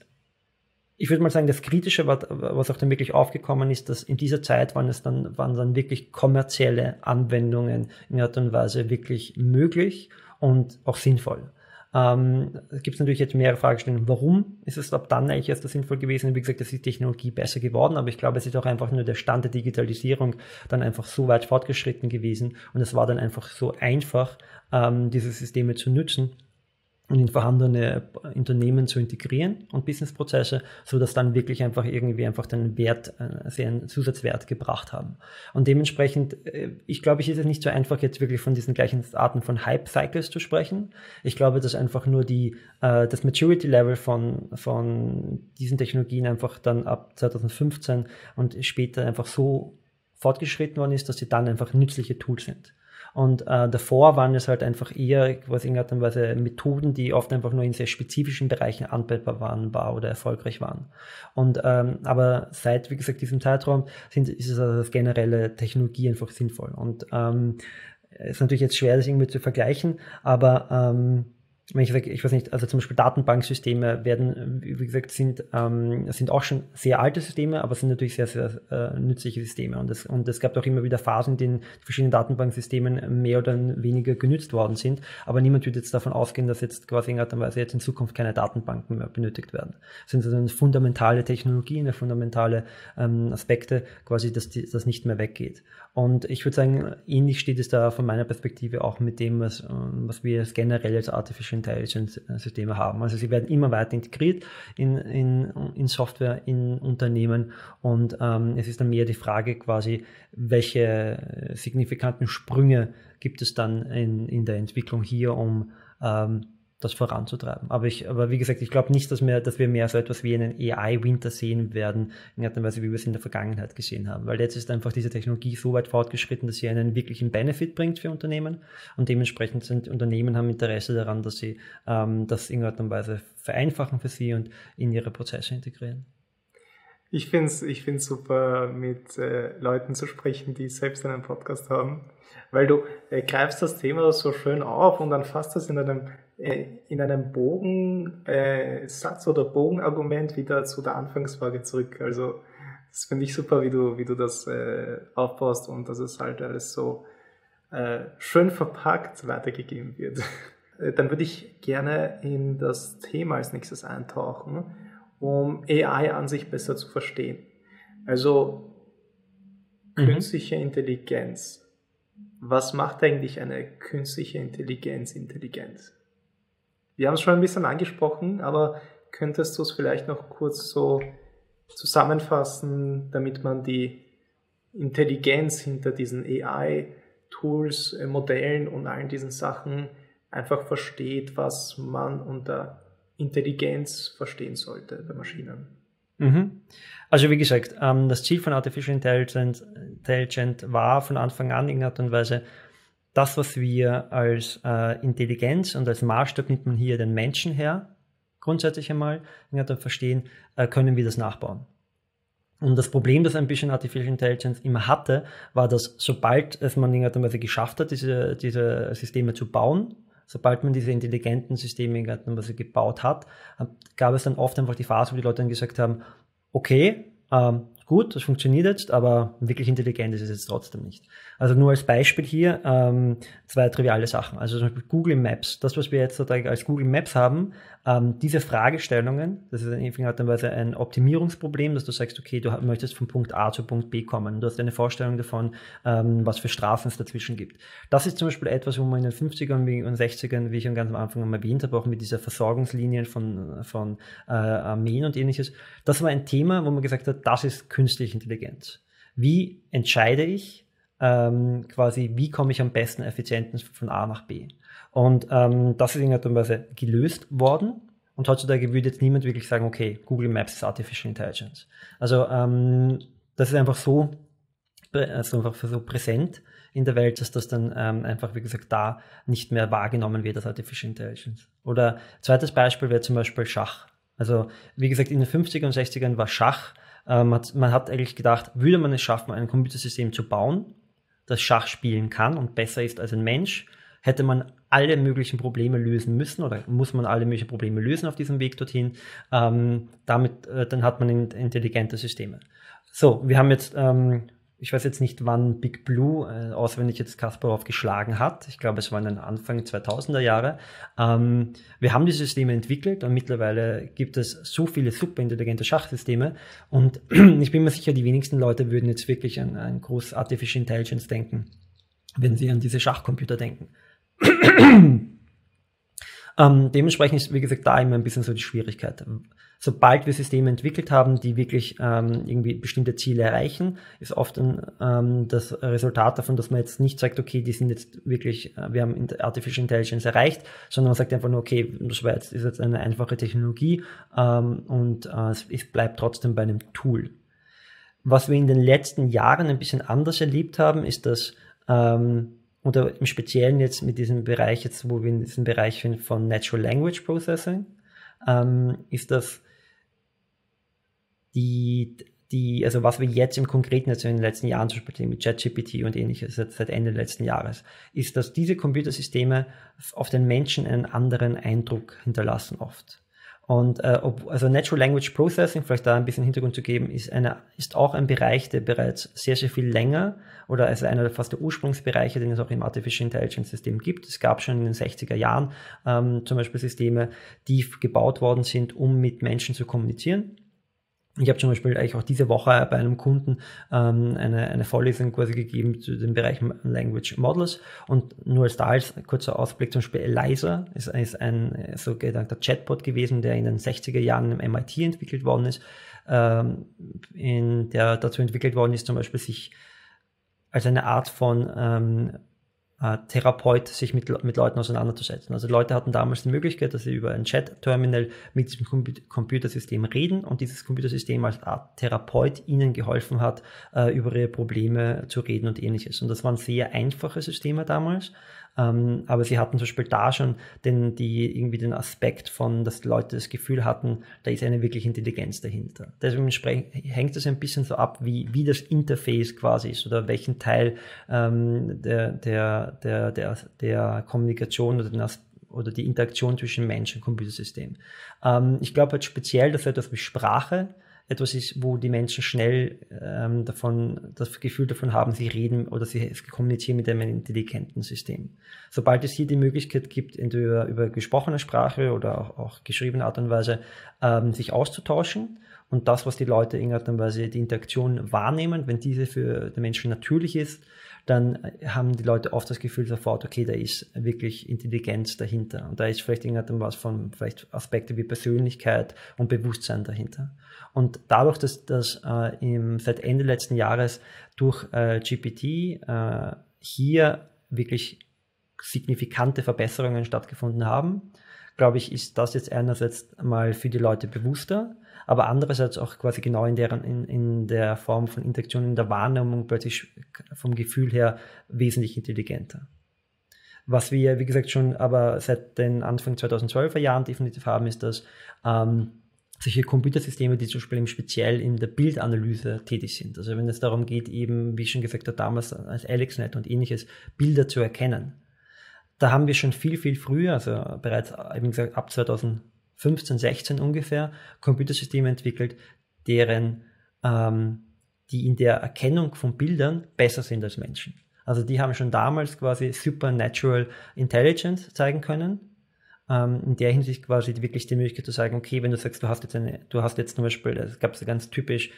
Speaker 2: ich würde mal sagen, das Kritische, was auch dann wirklich aufgekommen ist, dass in dieser Zeit waren es dann, waren dann wirklich kommerzielle Anwendungen in Art und Weise wirklich möglich und auch sinnvoll. Ähm, es gibt natürlich jetzt mehrere Fragestellungen. Warum ist es ab dann eigentlich erst sinnvoll gewesen? Wie gesagt, es ist die Technologie besser geworden, aber ich glaube, es ist auch einfach nur der Stand der Digitalisierung dann einfach so weit fortgeschritten gewesen und es war dann einfach so einfach, ähm, diese Systeme zu nutzen, und in vorhandene Unternehmen zu integrieren und Businessprozesse, so dass dann wirklich einfach irgendwie einfach den Wert, also einen Zusatzwert gebracht haben. Und dementsprechend, äh, ich glaube, ich ist es nicht so einfach, jetzt wirklich von diesen gleichen Arten von Hype-Cycles zu sprechen. Ich glaube, dass einfach nur die, äh, das Maturity-Level von, von diesen Technologien einfach dann ab 2015 und später einfach so fortgeschritten worden ist, dass sie dann einfach nützliche Tools sind. Und äh, davor waren es halt einfach eher quasi in und Weise Methoden, die oft einfach nur in sehr spezifischen Bereichen anwendbar waren, war oder erfolgreich waren. Und ähm, aber seit, wie gesagt, diesem Zeitraum sind, ist es also das generelle Technologie einfach sinnvoll. Und ähm, ist natürlich jetzt schwer, das irgendwie zu vergleichen, aber ähm, ich sage, ich weiß nicht, also zum Beispiel Datenbanksysteme werden, wie gesagt, sind, ähm, sind auch schon sehr alte Systeme, aber sind natürlich sehr, sehr äh, nützliche Systeme. Und es, und es gab auch immer wieder Phasen, in denen die verschiedenen Datenbanksystemen mehr oder weniger genützt worden sind. Aber niemand wird jetzt davon ausgehen, dass jetzt quasi in und Weise jetzt in Zukunft keine Datenbanken mehr benötigt werden. Das sind also fundamentale Technologien, fundamentale ähm, Aspekte, quasi, dass das nicht mehr weggeht. Und ich würde sagen, ähnlich steht es da von meiner Perspektive auch mit dem, was, ähm, was wir generell als Artificial Intelligence Systeme haben. Also sie werden immer weiter integriert in, in, in Software, in Unternehmen und ähm, es ist dann mehr die Frage quasi, welche signifikanten Sprünge gibt es dann in, in der Entwicklung hier, um ähm, das voranzutreiben. Aber ich, aber wie gesagt, ich glaube nicht, dass wir, dass wir mehr so etwas wie einen AI-Winter sehen werden, in der Weise, wie wir es in der Vergangenheit gesehen haben. Weil jetzt ist einfach diese Technologie so weit fortgeschritten, dass sie einen wirklichen Benefit bringt für Unternehmen und dementsprechend sind Unternehmen haben Interesse daran, dass sie ähm, das in irgendeiner Weise vereinfachen für sie und in ihre Prozesse integrieren.
Speaker 1: Ich finde es ich find's super, mit äh, Leuten zu sprechen, die selbst einen Podcast haben, weil du äh, greifst das Thema so schön auf und dann fasst das in einem in einem Bogensatz äh, oder Bogenargument wieder zu der Anfangsfrage zurück. Also das finde ich super, wie du, wie du das äh, aufbaust und dass es halt alles so äh, schön verpackt weitergegeben wird. Äh, dann würde ich gerne in das Thema als nächstes eintauchen, um AI an sich besser zu verstehen. Also mhm. künstliche Intelligenz. Was macht eigentlich eine künstliche Intelligenz intelligent? Wir haben es schon ein bisschen angesprochen, aber könntest du es vielleicht noch kurz so zusammenfassen, damit man die Intelligenz hinter diesen AI-Tools, äh, Modellen und allen diesen Sachen einfach versteht, was man unter Intelligenz verstehen sollte bei Maschinen.
Speaker 2: Mhm. Also wie gesagt, ähm, das Ziel von Artificial Intelligence, war von Anfang an in Art und Weise das, was wir als äh, Intelligenz und als Maßstab nimmt man hier den Menschen her, grundsätzlich einmal, ja, dann verstehen, äh, können wir das nachbauen. Und das Problem, das ein bisschen Artificial Intelligence immer hatte, war, dass sobald es man in irgendeiner Weise geschafft hat, diese, diese Systeme zu bauen, sobald man diese intelligenten Systeme in irgendeiner Weise gebaut hat, gab es dann oft einfach die Phase, wo die Leute dann gesagt haben, okay, ähm, gut, das funktioniert jetzt, aber wirklich intelligent ist es jetzt trotzdem nicht. Also nur als Beispiel hier ähm, zwei triviale Sachen. Also zum Beispiel Google Maps. Das, was wir jetzt als Google Maps haben, ähm, diese Fragestellungen, das ist in irgendeiner Weise ein Optimierungsproblem, dass du sagst, okay, du möchtest von Punkt A zu Punkt B kommen. Du hast eine Vorstellung davon, ähm, was für Straßen es dazwischen gibt. Das ist zum Beispiel etwas, wo man in den 50ern und 60ern, wie ich ganz am Anfang erwähnt habe, auch mit dieser Versorgungslinien von, von äh, Armeen und ähnliches, das war ein Thema, wo man gesagt hat, das ist künstliche Intelligenz. Wie entscheide ich ähm, quasi, wie komme ich am besten effizientens von A nach B? Und ähm, das ist in irgendeiner Weise gelöst worden. Und heutzutage würde jetzt niemand wirklich sagen, okay, Google Maps ist Artificial Intelligence. Also ähm, das ist einfach so, also einfach so präsent in der Welt, dass das dann ähm, einfach, wie gesagt, da nicht mehr wahrgenommen wird als Artificial Intelligence. Oder zweites Beispiel wäre zum Beispiel Schach. Also wie gesagt, in den 50er und 60ern war Schach, ähm, hat, man hat eigentlich gedacht, würde man es schaffen, ein Computersystem zu bauen, das Schach spielen kann und besser ist als ein Mensch, hätte man alle möglichen Probleme lösen müssen oder muss man alle möglichen Probleme lösen auf diesem Weg dorthin. Ähm, damit, äh, dann hat man intelligente Systeme. So, wir haben jetzt, ähm, ich weiß jetzt nicht, wann Big Blue äh, auswendig jetzt Kasparov geschlagen hat. Ich glaube, es war in den Anfang 2000er Jahre. Ähm, wir haben die Systeme entwickelt und mittlerweile gibt es so viele superintelligente Schachsysteme. Und ich bin mir sicher, die wenigsten Leute würden jetzt wirklich an ein großes Artificial Intelligence denken, wenn sie an diese Schachcomputer denken. ähm, dementsprechend ist, wie gesagt, da immer ein bisschen so die Schwierigkeit sobald wir Systeme entwickelt haben, die wirklich ähm, irgendwie bestimmte Ziele erreichen, ist oft ähm, das Resultat davon, dass man jetzt nicht sagt, okay, die sind jetzt wirklich, äh, wir haben Artificial Intelligence erreicht, sondern man sagt einfach nur, okay, das war jetzt, ist jetzt eine einfache Technologie ähm, und äh, es, es bleibt trotzdem bei einem Tool. Was wir in den letzten Jahren ein bisschen anders erlebt haben, ist, dass ähm, oder im Speziellen jetzt mit diesem Bereich, jetzt wo wir in diesem Bereich sind von Natural Language Processing, ähm, ist das die, die, also was wir jetzt im Konkreten, also in den letzten Jahren zum Beispiel mit ChatGPT und ähnliches, seit Ende letzten Jahres, ist, dass diese Computersysteme auf den Menschen einen anderen Eindruck hinterlassen oft. Und äh, ob, also Natural Language Processing, vielleicht da ein bisschen Hintergrund zu geben, ist, eine, ist auch ein Bereich, der bereits sehr, sehr viel länger oder also einer der fast der Ursprungsbereiche, den es auch im Artificial Intelligence System gibt. Es gab schon in den 60er Jahren ähm, zum Beispiel Systeme, die gebaut worden sind, um mit Menschen zu kommunizieren. Ich habe zum Beispiel eigentlich auch diese Woche bei einem Kunden ähm, eine, eine Vorlesung quasi gegeben zu dem Bereich Language Models. Und nur als da als kurzer Ausblick zum Beispiel Eliza ist, ist ein sogenannter Chatbot gewesen, der in den 60er Jahren im MIT entwickelt worden ist, ähm, in der dazu entwickelt worden ist, zum Beispiel sich als eine Art von ähm, äh, Therapeut sich mit, mit Leuten auseinanderzusetzen. Also Leute hatten damals die Möglichkeit, dass sie über ein Chat-Terminal mit diesem Computersystem reden und dieses Computersystem als Art Therapeut ihnen geholfen hat, äh, über ihre Probleme zu reden und ähnliches. Und das waren sehr einfache Systeme damals. Ähm, aber sie hatten zum Beispiel da schon den, die, irgendwie den Aspekt von, dass die Leute das Gefühl hatten, da ist eine wirkliche Intelligenz dahinter. Deswegen hängt es ein bisschen so ab, wie, wie das Interface quasi ist oder welchen Teil ähm, der, der, der, der, der Kommunikation oder den oder die Interaktion zwischen Mensch und Computersystem. Ähm, ich glaube halt speziell, dass etwas wie Sprache etwas ist, wo die Menschen schnell ähm, davon, das Gefühl davon haben, sie reden oder sie kommunizieren mit einem intelligenten System. Sobald es hier die Möglichkeit gibt, entweder über gesprochene Sprache oder auch, auch geschriebene Art und Weise, ähm, sich auszutauschen und das, was die Leute in und Weise die Interaktion wahrnehmen, wenn diese für den Menschen natürlich ist, dann haben die Leute oft das Gefühl sofort, okay, da ist wirklich Intelligenz dahinter. Und da ist vielleicht irgendwas von vielleicht Aspekte wie Persönlichkeit und Bewusstsein dahinter. Und dadurch, dass, dass äh, im, seit Ende letzten Jahres durch äh, GPT äh, hier wirklich signifikante Verbesserungen stattgefunden haben, glaube ich, ist das jetzt einerseits mal für die Leute bewusster, aber andererseits auch quasi genau in, deren, in, in der Form von Interaktion, in der Wahrnehmung plötzlich vom Gefühl her wesentlich intelligenter. Was wir, wie gesagt, schon aber seit den Anfang 2012er Jahren definitiv haben, ist, dass ähm, solche Computersysteme, die zum Beispiel im speziell in der Bildanalyse tätig sind. Also wenn es darum geht, eben, wie schon gesagt hat, damals als AlexNet und ähnliches, Bilder zu erkennen. Da haben wir schon viel, viel früher, also bereits eben gesagt, ab 2015, 16 ungefähr, Computersysteme entwickelt, deren, ähm, die in der Erkennung von Bildern besser sind als Menschen. Also die haben schon damals quasi Supernatural Intelligence zeigen können ähm, in der Hinsicht quasi wirklich die Möglichkeit zu sagen, okay, wenn du sagst, du hast jetzt eine, du hast jetzt zum Beispiel, das gab es ganz typisch,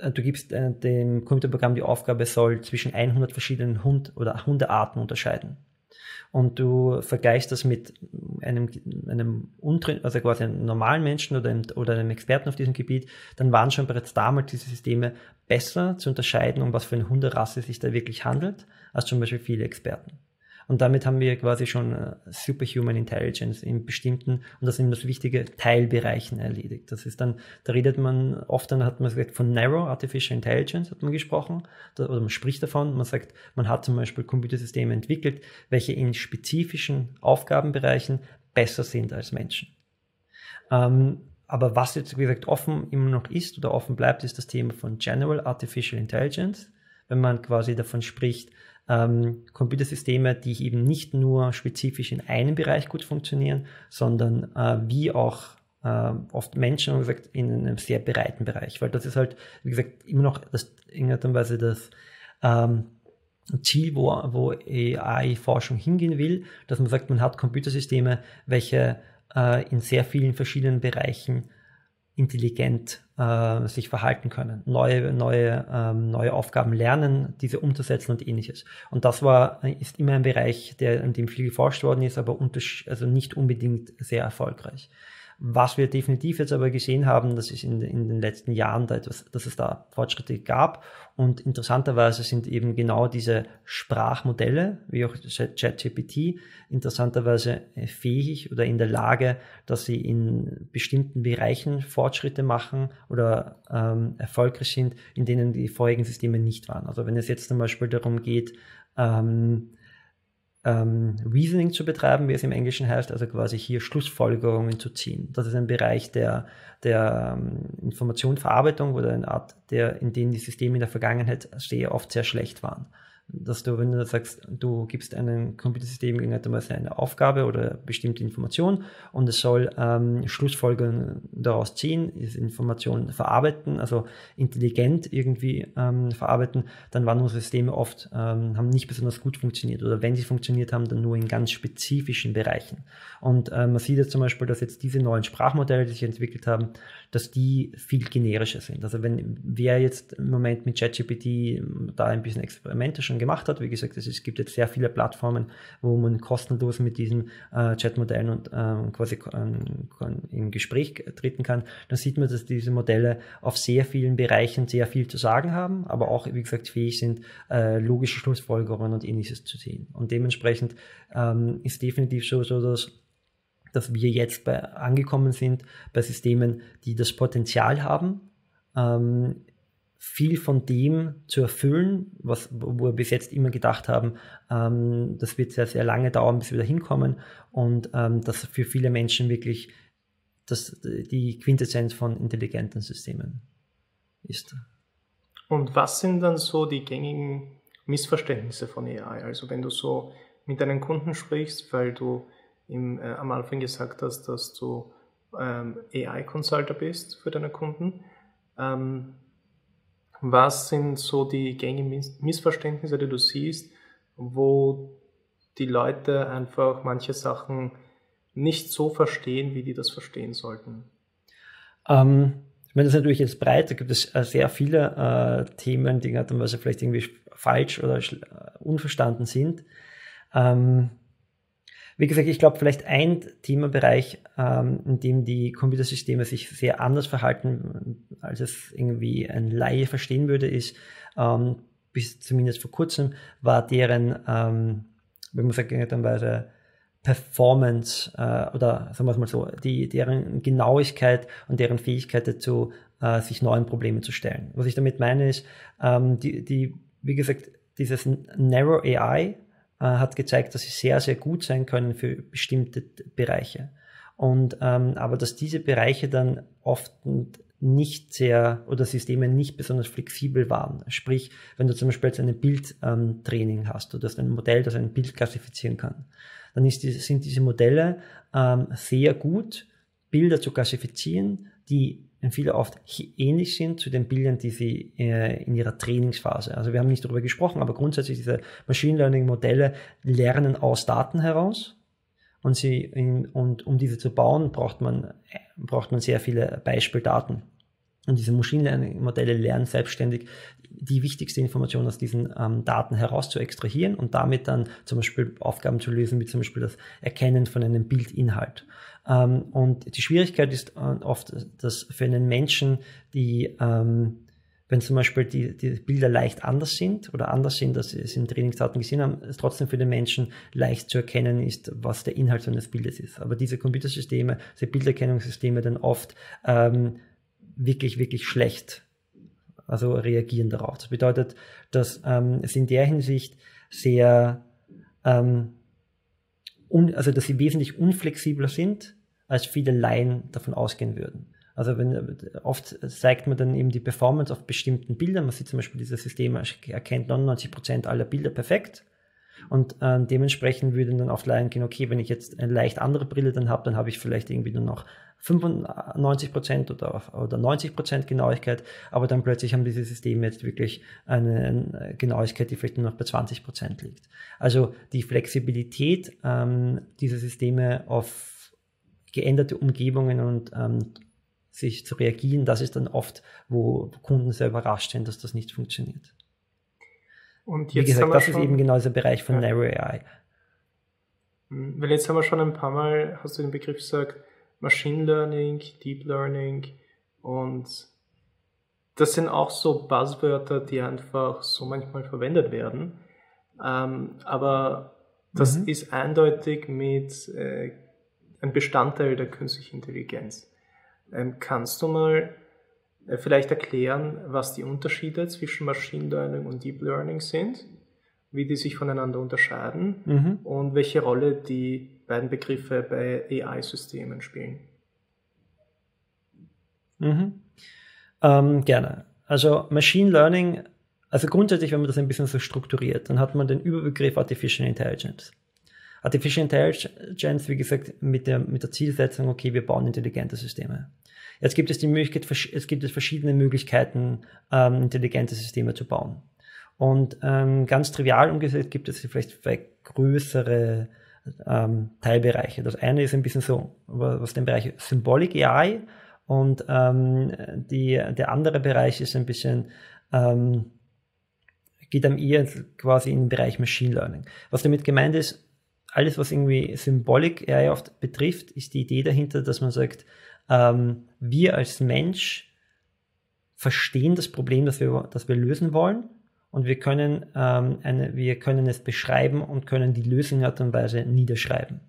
Speaker 2: äh, du gibst äh, dem Computerprogramm die Aufgabe, soll zwischen 100 verschiedenen Hund oder Hundearten unterscheiden. Und du vergleichst das mit einem, einem also quasi einem normalen Menschen oder einem, oder einem Experten auf diesem Gebiet, dann waren schon bereits damals diese Systeme besser zu unterscheiden, um was für eine Hunderasse sich da wirklich handelt, als zum Beispiel viele Experten. Und damit haben wir quasi schon äh, Superhuman Intelligence in bestimmten, und das sind das wichtige Teilbereichen erledigt. Das ist dann, da redet man oft, dann hat man gesagt, von Narrow Artificial Intelligence hat man gesprochen, oder man spricht davon, man sagt, man hat zum Beispiel Computersysteme entwickelt, welche in spezifischen Aufgabenbereichen besser sind als Menschen. Ähm, aber was jetzt, wie gesagt, offen immer noch ist oder offen bleibt, ist das Thema von General Artificial Intelligence. Wenn man quasi davon spricht, ähm, Computersysteme, die eben nicht nur spezifisch in einem Bereich gut funktionieren, sondern äh, wie auch äh, oft Menschen, wie gesagt, in einem sehr breiten Bereich, weil das ist halt, wie gesagt, immer noch das, in irgendeiner Weise das ähm, Ziel, wo, wo AI-Forschung hingehen will, dass man sagt, man hat Computersysteme, welche äh, in sehr vielen verschiedenen Bereichen intelligent äh, sich verhalten können, neue, neue, ähm, neue Aufgaben lernen, diese umzusetzen und ähnliches. Und das war, ist immer ein Bereich, der, an dem viel geforscht worden ist, aber also nicht unbedingt sehr erfolgreich. Was wir definitiv jetzt aber gesehen haben, das ist in, in den letzten Jahren da etwas, dass es da Fortschritte gab. Und interessanterweise sind eben genau diese Sprachmodelle, wie auch ChatGPT, interessanterweise fähig oder in der Lage, dass sie in bestimmten Bereichen Fortschritte machen oder ähm, erfolgreich sind, in denen die vorigen Systeme nicht waren. Also wenn es jetzt zum Beispiel darum geht, ähm, ähm, Reasoning zu betreiben, wie es im Englischen heißt, also quasi hier Schlussfolgerungen zu ziehen. Das ist ein Bereich der, der ähm, Informationsverarbeitung oder eine Art, der, in dem die Systeme in der Vergangenheit sehr oft sehr schlecht waren dass du, wenn du sagst, du gibst einem Computersystem irgendetwas eine Aufgabe oder bestimmte Information und es soll ähm, Schlussfolgerungen daraus ziehen, diese Information verarbeiten, also intelligent irgendwie ähm, verarbeiten, dann waren unsere Systeme oft, ähm, haben nicht besonders gut funktioniert oder wenn sie funktioniert haben, dann nur in ganz spezifischen Bereichen. Und äh, man sieht jetzt zum Beispiel, dass jetzt diese neuen Sprachmodelle, die sich entwickelt haben, dass die viel generischer sind. Also wenn wer jetzt im Moment mit ChatGPT da ein bisschen Experimente schon gemacht hat, wie gesagt, es, gibt jetzt sehr viele Plattformen, wo man kostenlos mit diesen äh, Chatmodellen und ähm, quasi ähm, in Gespräch treten kann, dann sieht man, dass diese Modelle auf sehr vielen Bereichen sehr viel zu sagen haben, aber auch, wie gesagt, fähig sind, äh, logische Schlussfolgerungen und ähnliches zu ziehen. Und dementsprechend ähm, ist definitiv so, so dass dass wir jetzt bei, angekommen sind bei Systemen, die das Potenzial haben, ähm, viel von dem zu erfüllen, was, wo wir bis jetzt immer gedacht haben, ähm, das wird sehr, sehr lange dauern, bis wir da hinkommen und ähm, das für viele Menschen wirklich das, die Quintessenz von intelligenten Systemen ist.
Speaker 1: Und was sind dann so die gängigen Missverständnisse von AI? Also wenn du so mit deinen Kunden sprichst, weil du im, äh, am Anfang gesagt hast, dass du ähm, AI-Consulter bist für deine Kunden. Ähm, was sind so die gängigen Missverständnisse, die du siehst, wo die Leute einfach manche Sachen nicht so verstehen, wie die das verstehen sollten?
Speaker 2: Ähm, ich meine, das ist natürlich jetzt breit, da gibt es äh, sehr viele äh, Themen, die vielleicht irgendwie falsch oder äh, unverstanden sind. Ähm, wie gesagt, ich glaube, vielleicht ein Themenbereich, ähm, in dem die Computersysteme sich sehr anders verhalten, als es irgendwie ein Laie verstehen würde, ist, ähm, bis zumindest vor kurzem, war deren, ähm, wenn man sagt, irgendwann Performance äh, oder sagen wir es mal so, die, deren Genauigkeit und deren Fähigkeit dazu, äh, sich neuen Problemen zu stellen. Was ich damit meine ist, ähm, die, die, wie gesagt, dieses Narrow AI, hat gezeigt, dass sie sehr, sehr gut sein können für bestimmte Bereiche. Und ähm, aber dass diese Bereiche dann oft nicht sehr oder Systeme nicht besonders flexibel waren. Sprich, wenn du zum Beispiel jetzt ein Bildtraining ähm, hast, du hast ein Modell, das ein Bild klassifizieren kann, dann die, sind diese Modelle ähm, sehr gut, Bilder zu klassifizieren, die viele oft ähnlich sind zu den Bildern, die sie äh, in ihrer Trainingsphase. Also wir haben nicht darüber gesprochen, aber grundsätzlich diese Machine Learning Modelle lernen aus Daten heraus. Und, sie in, und um diese zu bauen, braucht man, braucht man sehr viele Beispieldaten. Und diese Machine Learning Modelle lernen selbstständig die wichtigste Information aus diesen ähm, Daten heraus zu extrahieren und damit dann zum Beispiel Aufgaben zu lösen, wie zum Beispiel das Erkennen von einem Bildinhalt. Ähm, und die Schwierigkeit ist äh, oft, dass für einen Menschen, die, ähm, wenn zum Beispiel die, die Bilder leicht anders sind oder anders sind, als sie es in Trainingsdaten gesehen haben, es trotzdem für den Menschen leicht zu erkennen ist, was der Inhalt eines Bildes ist. Aber diese Computersysteme, diese Bilderkennungssysteme dann oft ähm, wirklich, wirklich schlecht also reagieren darauf. Das bedeutet, dass ähm, es in der Hinsicht sehr ähm, un, also dass sie wesentlich unflexibler sind, als viele Laien davon ausgehen würden. Also wenn oft zeigt man dann eben die Performance auf bestimmten Bildern. Man sieht zum Beispiel, dieses System erkennt 99% aller Bilder perfekt. Und äh, dementsprechend würde dann auf Line gehen, okay, wenn ich jetzt eine leicht andere Brille dann habe, dann habe ich vielleicht irgendwie nur noch 95% oder, oder 90% Genauigkeit, aber dann plötzlich haben diese Systeme jetzt wirklich eine Genauigkeit, die vielleicht nur noch bei 20% liegt. Also die Flexibilität ähm, dieser Systeme auf geänderte Umgebungen und ähm, sich zu reagieren, das ist dann oft, wo Kunden sehr überrascht sind, dass das nicht funktioniert. Und jetzt Wie gesagt, das ist eben genau dieser Bereich von ja. Narrow AI.
Speaker 1: Hm, weil jetzt haben wir schon ein paar Mal, hast du den Begriff gesagt, Machine Learning, Deep Learning und das sind auch so Buzzwörter, die einfach so manchmal verwendet werden. Ähm, aber das mhm. ist eindeutig mit äh, ein Bestandteil der künstlichen Intelligenz. Ähm, kannst du mal vielleicht erklären, was die Unterschiede zwischen Machine Learning und Deep Learning sind, wie die sich voneinander unterscheiden mhm. und welche Rolle die beiden Begriffe bei AI-Systemen spielen?
Speaker 2: Mhm. Ähm, gerne. Also Machine Learning, also grundsätzlich, wenn man das ein bisschen so strukturiert, dann hat man den Überbegriff Artificial Intelligence. Artificial Intelligence, wie gesagt, mit der, mit der Zielsetzung, okay, wir bauen intelligente Systeme. Jetzt gibt es die Möglichkeit, es gibt es verschiedene Möglichkeiten, ähm, intelligente Systeme zu bauen. Und ähm, ganz trivial umgesetzt gibt es vielleicht zwei größere ähm, Teilbereiche. Das eine ist ein bisschen so, was den Bereich Symbolic AI und ähm, die, der andere Bereich ist ein bisschen, ähm, geht dann eher quasi in den Bereich Machine Learning. Was damit gemeint ist, alles, was irgendwie Symbolic AI oft betrifft, ist die Idee dahinter, dass man sagt, ähm, wir als Mensch verstehen das Problem, das wir, das wir lösen wollen und wir können, ähm, eine, wir können es beschreiben und können die Lösung Art und Weise niederschreiben.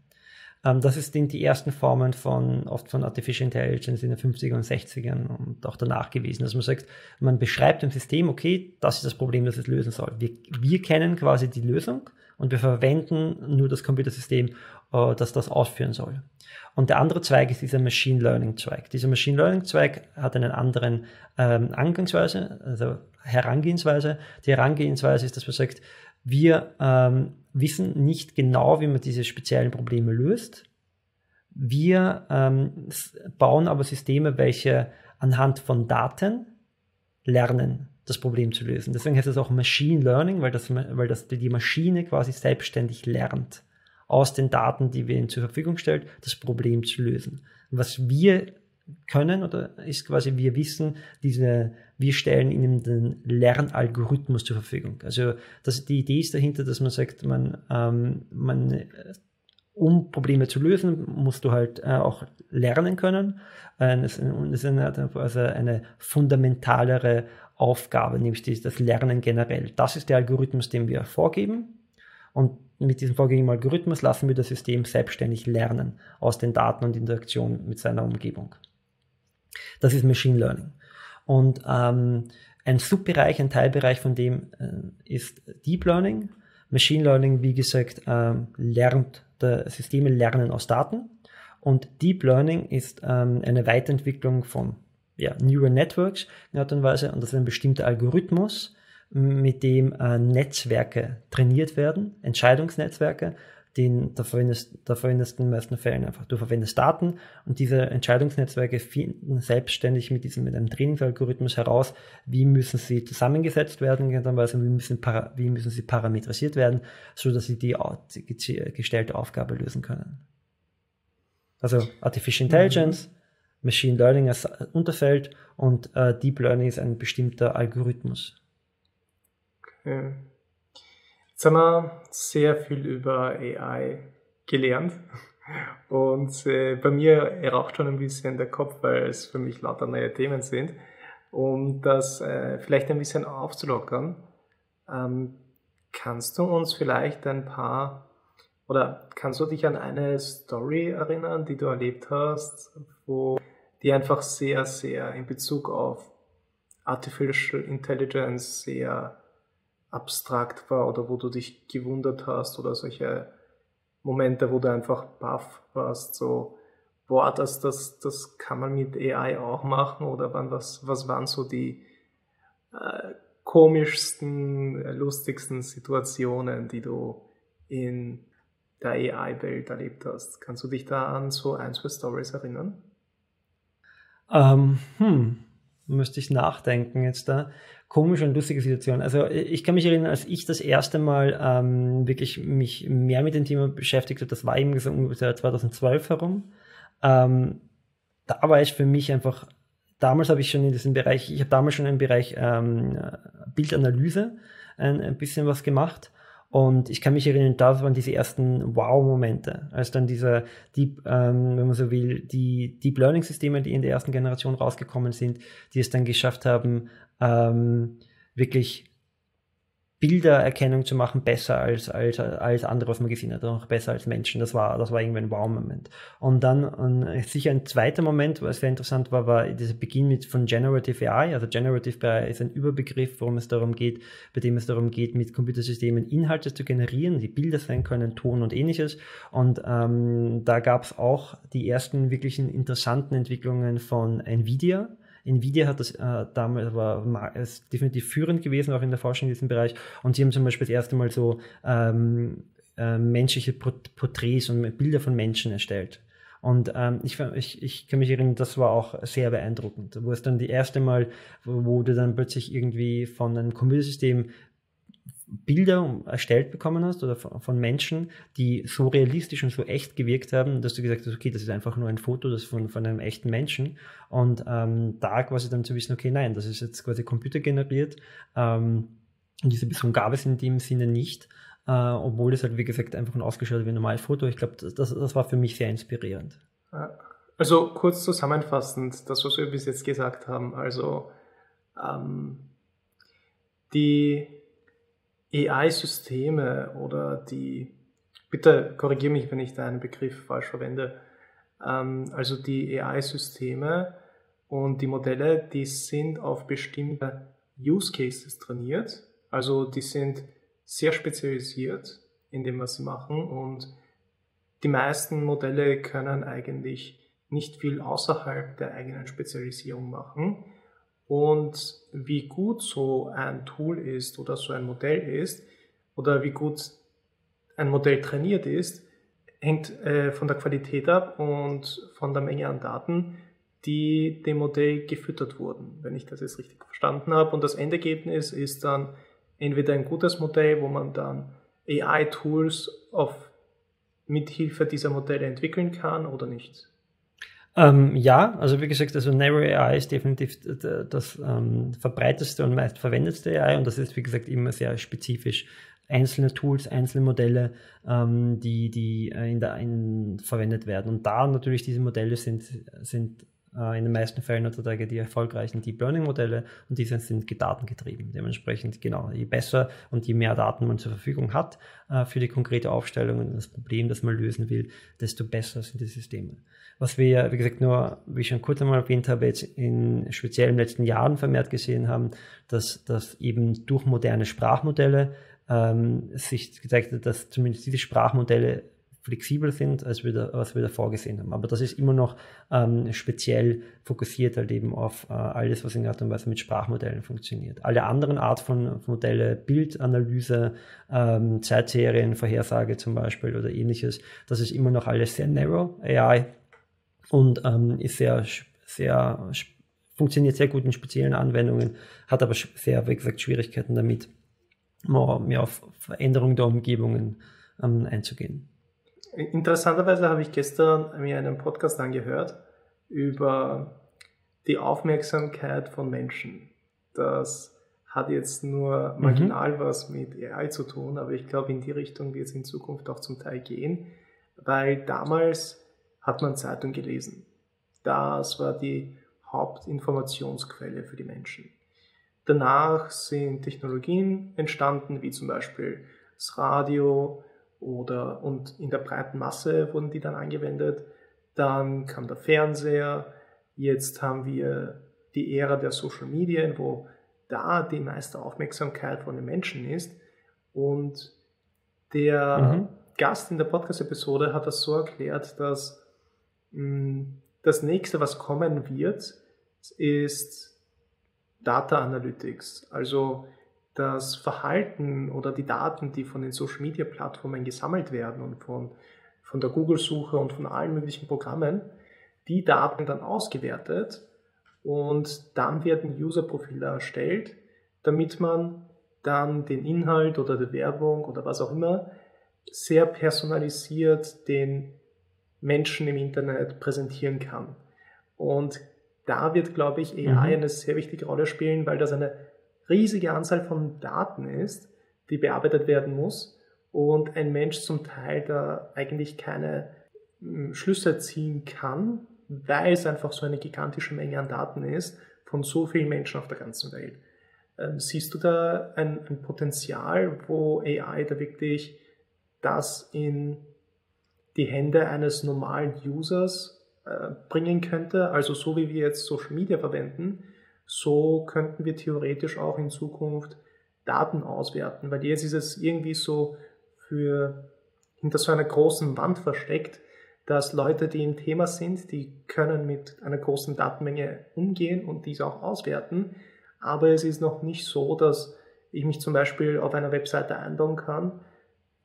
Speaker 2: Ähm, das sind die ersten Formen von, oft von Artificial Intelligence in den 50er und 60ern und auch danach gewesen, dass man sagt, man beschreibt dem System, okay, das ist das Problem, das es lösen soll. Wir, wir kennen quasi die Lösung und wir verwenden nur das Computersystem, äh, das das ausführen soll. Und der andere Zweig ist dieser Machine Learning Zweig. Dieser Machine Learning Zweig hat einen anderen ähm, Angangsweise, also Herangehensweise. Die Herangehensweise ist, dass man sagt, wir ähm, wissen nicht genau, wie man diese speziellen Probleme löst. Wir ähm, bauen aber Systeme, welche anhand von Daten lernen, das Problem zu lösen. Deswegen heißt es auch Machine Learning, weil, das, weil das die Maschine quasi selbstständig lernt aus den Daten, die wir ihnen zur Verfügung stellen, das Problem zu lösen. Und was wir können oder ist quasi, wir wissen, diese, wir stellen ihnen den Lernalgorithmus zur Verfügung. Also das, die Idee ist dahinter, dass man sagt, man, ähm, man um Probleme zu lösen, musst du halt äh, auch lernen können. Äh, das ist eine, also eine fundamentalere Aufgabe, nämlich das Lernen generell. Das ist der Algorithmus, den wir vorgeben. Und mit diesem vorgegebenen Algorithmus lassen wir das System selbstständig lernen aus den Daten und Interaktion mit seiner Umgebung. Das ist Machine Learning. Und ähm, ein Subbereich, ein Teilbereich von dem äh, ist Deep Learning. Machine Learning, wie gesagt, ähm, lernt, Systeme lernen aus Daten. Und Deep Learning ist ähm, eine Weiterentwicklung von ja, Neural Networks in Art und Weise. Und das ist ein bestimmter Algorithmus, mit dem äh, Netzwerke trainiert werden, Entscheidungsnetzwerke, den da verwendest, da verwendest du in den meisten Fällen einfach. Du verwendest Daten und diese Entscheidungsnetzwerke finden selbstständig mit diesem, mit einem Trainingsalgorithmus heraus, wie müssen sie zusammengesetzt werden, wie müssen, wie müssen sie parametrisiert werden, so dass sie die, die gestellte Aufgabe lösen können. Also Artificial Intelligence, mhm. Machine Learning als Unterfeld und äh, Deep Learning ist ein bestimmter Algorithmus.
Speaker 1: Okay. Jetzt haben wir sehr viel über AI gelernt. Und äh, bei mir raucht schon ein bisschen der Kopf, weil es für mich lauter neue Themen sind. Um das äh, vielleicht ein bisschen aufzulockern, ähm, kannst du uns vielleicht ein paar oder kannst du dich an eine Story erinnern, die du erlebt hast, wo die einfach sehr, sehr in Bezug auf Artificial Intelligence sehr abstrakt war oder wo du dich gewundert hast oder solche Momente, wo du einfach baff warst, so, boah, das, das, das kann man mit AI auch machen oder wann, was, was waren so die äh, komischsten, lustigsten Situationen, die du in der AI-Welt erlebt hast. Kannst du dich da an so ein, zwei Stories erinnern?
Speaker 2: Ähm, hm, müsste ich nachdenken jetzt da. Komische und lustige Situation. Also ich kann mich erinnern, als ich das erste Mal ähm, wirklich mich mehr mit dem Thema beschäftigt habe, das war eben so ungefähr 2012 herum. Ähm, da war ich für mich einfach, damals habe ich schon in diesem Bereich, ich habe damals schon im Bereich ähm, Bildanalyse ein, ein bisschen was gemacht und ich kann mich erinnern, das waren diese ersten Wow-Momente, als dann diese Deep, ähm, wenn man so will, die Deep Learning-Systeme, die in der ersten Generation rausgekommen sind, die es dann geschafft haben, ähm, wirklich Bildererkennung zu machen, besser als, als, als andere, was man gesehen hat, auch besser als Menschen. Das war, das war irgendwie ein Wow-Moment. Und dann und sicher ein zweiter Moment, was sehr interessant war, war dieser Beginn mit von Generative AI. Also Generative AI ist ein Überbegriff, worum es darum geht, bei dem es darum geht, mit Computersystemen Inhalte zu generieren, die Bilder sein können, Ton und ähnliches. Und ähm, da gab es auch die ersten wirklichen interessanten Entwicklungen von Nvidia Nvidia hat das äh, damals war ist definitiv führend gewesen, auch in der Forschung in diesem Bereich. Und sie haben zum Beispiel das erste Mal so ähm, äh, menschliche Porträts und Bilder von Menschen erstellt. Und ähm, ich, ich, ich kann mich erinnern, das war auch sehr beeindruckend, wo es dann die erste Mal, wo, wo du dann plötzlich irgendwie von einem Computersystem Bilder erstellt bekommen hast oder von Menschen, die so realistisch und so echt gewirkt haben, dass du gesagt hast, okay, das ist einfach nur ein Foto das von, von einem echten Menschen. Und ähm, da quasi dann zu wissen, okay, nein, das ist jetzt quasi computergeneriert. Ähm, diese Person gab es in dem Sinne nicht, äh, obwohl es halt, wie gesagt, einfach nur ausgeschaut wie ein normales Foto. Ich glaube, das, das war für mich sehr inspirierend.
Speaker 1: Also kurz zusammenfassend, das, was wir bis jetzt gesagt haben, also ähm, die AI-Systeme oder die, bitte korrigiere mich, wenn ich da einen Begriff falsch verwende, ähm, also die AI-Systeme und die Modelle, die sind auf bestimmte Use Cases trainiert, also die sind sehr spezialisiert in dem, was sie machen und die meisten Modelle können eigentlich nicht viel außerhalb der eigenen Spezialisierung machen. Und wie gut so ein Tool ist oder so ein Modell ist oder wie gut ein Modell trainiert ist, hängt äh, von der Qualität ab und von der Menge an Daten, die dem Modell gefüttert wurden, wenn ich das jetzt richtig verstanden habe. Und das Endergebnis ist dann entweder ein gutes Modell, wo man dann AI-Tools auf mithilfe dieser Modelle entwickeln kann oder nicht.
Speaker 2: Ähm, ja, also wie gesagt, also Narrow AI ist definitiv das ähm, verbreiteste und meist verwendetste AI und das ist, wie gesagt, immer sehr spezifisch. Einzelne Tools, einzelne Modelle, ähm, die, die äh, in der, in, verwendet werden. Und da natürlich diese Modelle sind, sind in den meisten Fällen heutzutage die erfolgreichen Deep Learning Modelle und diese sind datengetrieben. Dementsprechend, genau, je besser und je mehr Daten man zur Verfügung hat äh, für die konkrete Aufstellung und das Problem, das man lösen will, desto besser sind die Systeme. Was wir, wie gesagt, nur, wie ich schon kurz einmal erwähnt habe, jetzt in speziell in den letzten Jahren vermehrt gesehen haben, dass, dass eben durch moderne Sprachmodelle ähm, sich gezeigt hat, dass zumindest diese Sprachmodelle flexibler sind, als wir da, was wir da vorgesehen haben. Aber das ist immer noch ähm, speziell fokussiert halt eben auf äh, alles, was in Art und Weise mit Sprachmodellen funktioniert. Alle anderen Art von Modelle, Bildanalyse, ähm, Zeitserien, Vorhersage zum Beispiel oder ähnliches, das ist immer noch alles sehr narrow AI und ähm, ist sehr, sehr, funktioniert sehr gut in speziellen Anwendungen, hat aber sehr, wie gesagt, Schwierigkeiten damit, mehr auf Veränderungen der Umgebungen ähm, einzugehen.
Speaker 1: Interessanterweise habe ich gestern mir einen Podcast angehört über die Aufmerksamkeit von Menschen. Das hat jetzt nur mhm. marginal mhm. was mit AI zu tun, aber ich glaube, in die Richtung wird es in Zukunft auch zum Teil gehen, weil damals hat man Zeitung gelesen. Das war die Hauptinformationsquelle für die Menschen. Danach sind Technologien entstanden, wie zum Beispiel das Radio, oder, und in der breiten Masse wurden die dann angewendet. Dann kam der Fernseher. Jetzt haben wir die Ära der Social Media, wo da die meiste Aufmerksamkeit von den Menschen ist. Und der mhm. Gast in der Podcast-Episode hat das so erklärt, dass mh, hm, das nächste, was kommen wird, ist Data Analytics. Also das Verhalten oder die Daten, die von den Social-Media-Plattformen gesammelt werden und von, von der Google-Suche und von allen möglichen Programmen, die Daten dann ausgewertet und dann werden User-Profile erstellt, damit man dann den Inhalt oder die Werbung oder was auch immer sehr personalisiert den Menschen im Internet präsentieren kann. Und da wird, glaube ich, AI mhm. eine sehr wichtige Rolle spielen, weil das eine riesige Anzahl von Daten ist, die bearbeitet werden muss und ein Mensch zum Teil da eigentlich keine hm, Schlüsse ziehen kann, weil es einfach so eine gigantische Menge an Daten ist von so vielen Menschen auf der ganzen Welt. Ähm, siehst du da ein, ein Potenzial, wo AI da wirklich das in die Hände eines normalen Users äh, bringen könnte. Also so wie wir jetzt Social Media verwenden, so könnten wir theoretisch auch in Zukunft Daten auswerten, weil jetzt ist es irgendwie so für hinter so einer großen Wand versteckt, dass Leute, die im Thema sind, die können mit einer großen Datenmenge umgehen und diese auch auswerten. Aber es ist noch nicht so, dass ich mich zum Beispiel auf einer Webseite einloggen kann,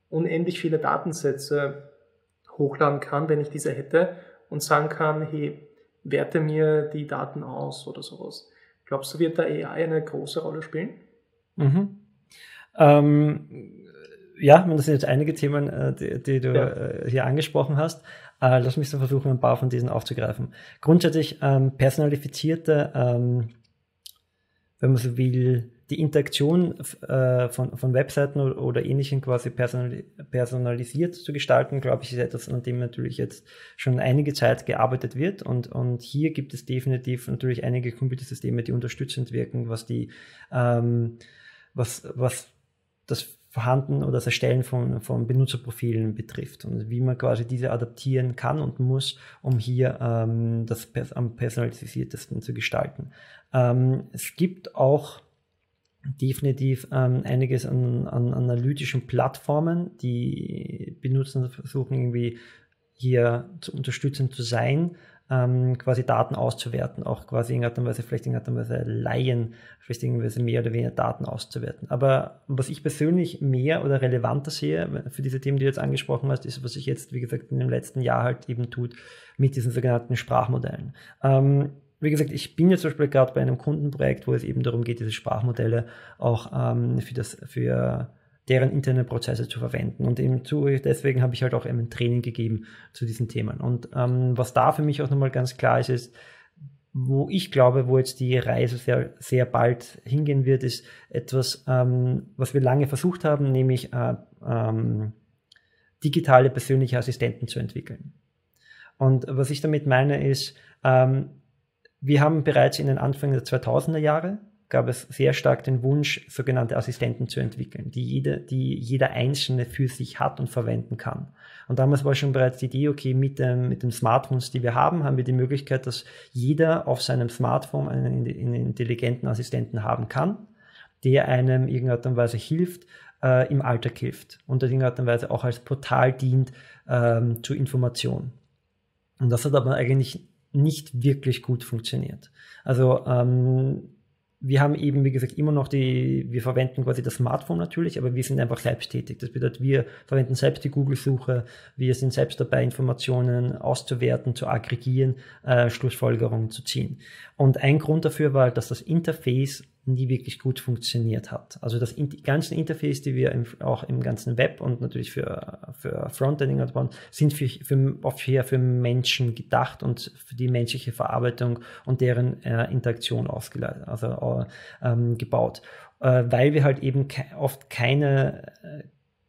Speaker 1: unendlich viele Datensätze hochladen kann, wenn ich diese hätte und sagen kann, hey, werte mir die Daten aus oder sowas. Glaubst du, wird da AI eine große Rolle spielen?
Speaker 2: Mhm. Ähm, ja, das sind jetzt einige Themen, äh, die, die du ja. Äh, hier angesprochen hast. Äh, lass mich so versuchen, ein paar von diesen aufzugreifen. Grundsätzlich ähm, personalifizierte, ähm, wenn man so will, die Interaktion äh, von, von Webseiten oder, oder ähnlichen quasi personali personalisiert zu gestalten, glaube ich, ist etwas, an dem natürlich jetzt schon einige Zeit gearbeitet wird. Und, und hier gibt es definitiv natürlich einige Computersysteme, die unterstützend wirken, was die, ähm, was, was das Vorhanden oder das Erstellen von, von Benutzerprofilen betrifft und wie man quasi diese adaptieren kann und muss, um hier ähm, das am personalisiertesten zu gestalten. Ähm, es gibt auch definitiv ähm, einiges an, an analytischen Plattformen, die Benutzer versuchen irgendwie hier zu unterstützen zu sein, ähm, quasi Daten auszuwerten, auch quasi in und Weise, vielleicht in und Weise Laien, vielleicht irgendwie mehr oder weniger Daten auszuwerten. Aber was ich persönlich mehr oder relevanter sehe für diese Themen, die du jetzt angesprochen hast, ist, was sich jetzt, wie gesagt, in dem letzten Jahr halt eben tut mit diesen sogenannten Sprachmodellen. Ähm, wie gesagt, ich bin jetzt zum Beispiel gerade bei einem Kundenprojekt, wo es eben darum geht, diese Sprachmodelle auch ähm, für, das, für deren interne Prozesse zu verwenden. Und im Zuge deswegen habe ich halt auch ein Training gegeben zu diesen Themen. Und ähm, was da für mich auch nochmal ganz klar ist, ist, wo ich glaube, wo jetzt die Reise sehr, sehr bald hingehen wird, ist etwas, ähm, was wir lange versucht haben, nämlich äh, ähm, digitale persönliche Assistenten zu entwickeln. Und was ich damit meine ist, ähm, wir haben bereits in den Anfängen der 2000er Jahre gab es sehr stark den Wunsch, sogenannte Assistenten zu entwickeln, die jeder, die jeder Einzelne für sich hat und verwenden kann. Und damals war schon bereits die Idee, okay, mit, dem, mit den Smartphones, die wir haben, haben wir die Möglichkeit, dass jeder auf seinem Smartphone einen, einen intelligenten Assistenten haben kann, der einem irgendeiner Weise hilft, äh, im Alltag hilft und in irgendeiner Weise auch als Portal dient ähm, zur Information. Und das hat aber eigentlich nicht wirklich gut funktioniert. Also ähm, wir haben eben, wie gesagt, immer noch die, wir verwenden quasi das Smartphone natürlich, aber wir sind einfach selbsttätig. Das bedeutet, wir verwenden selbst die Google-Suche, wir sind selbst dabei, Informationen auszuwerten, zu aggregieren, äh, Schlussfolgerungen zu ziehen. Und ein Grund dafür war, dass das Interface nie wirklich gut funktioniert hat. Also das, die ganzen Interface, die wir im, auch im ganzen Web und natürlich für, für Frontending bauen, sind für, für, oft eher für Menschen gedacht und für die menschliche Verarbeitung und deren äh, Interaktion ausgeleitet, also äh, ähm, gebaut. Äh, weil wir halt eben ke oft keine äh,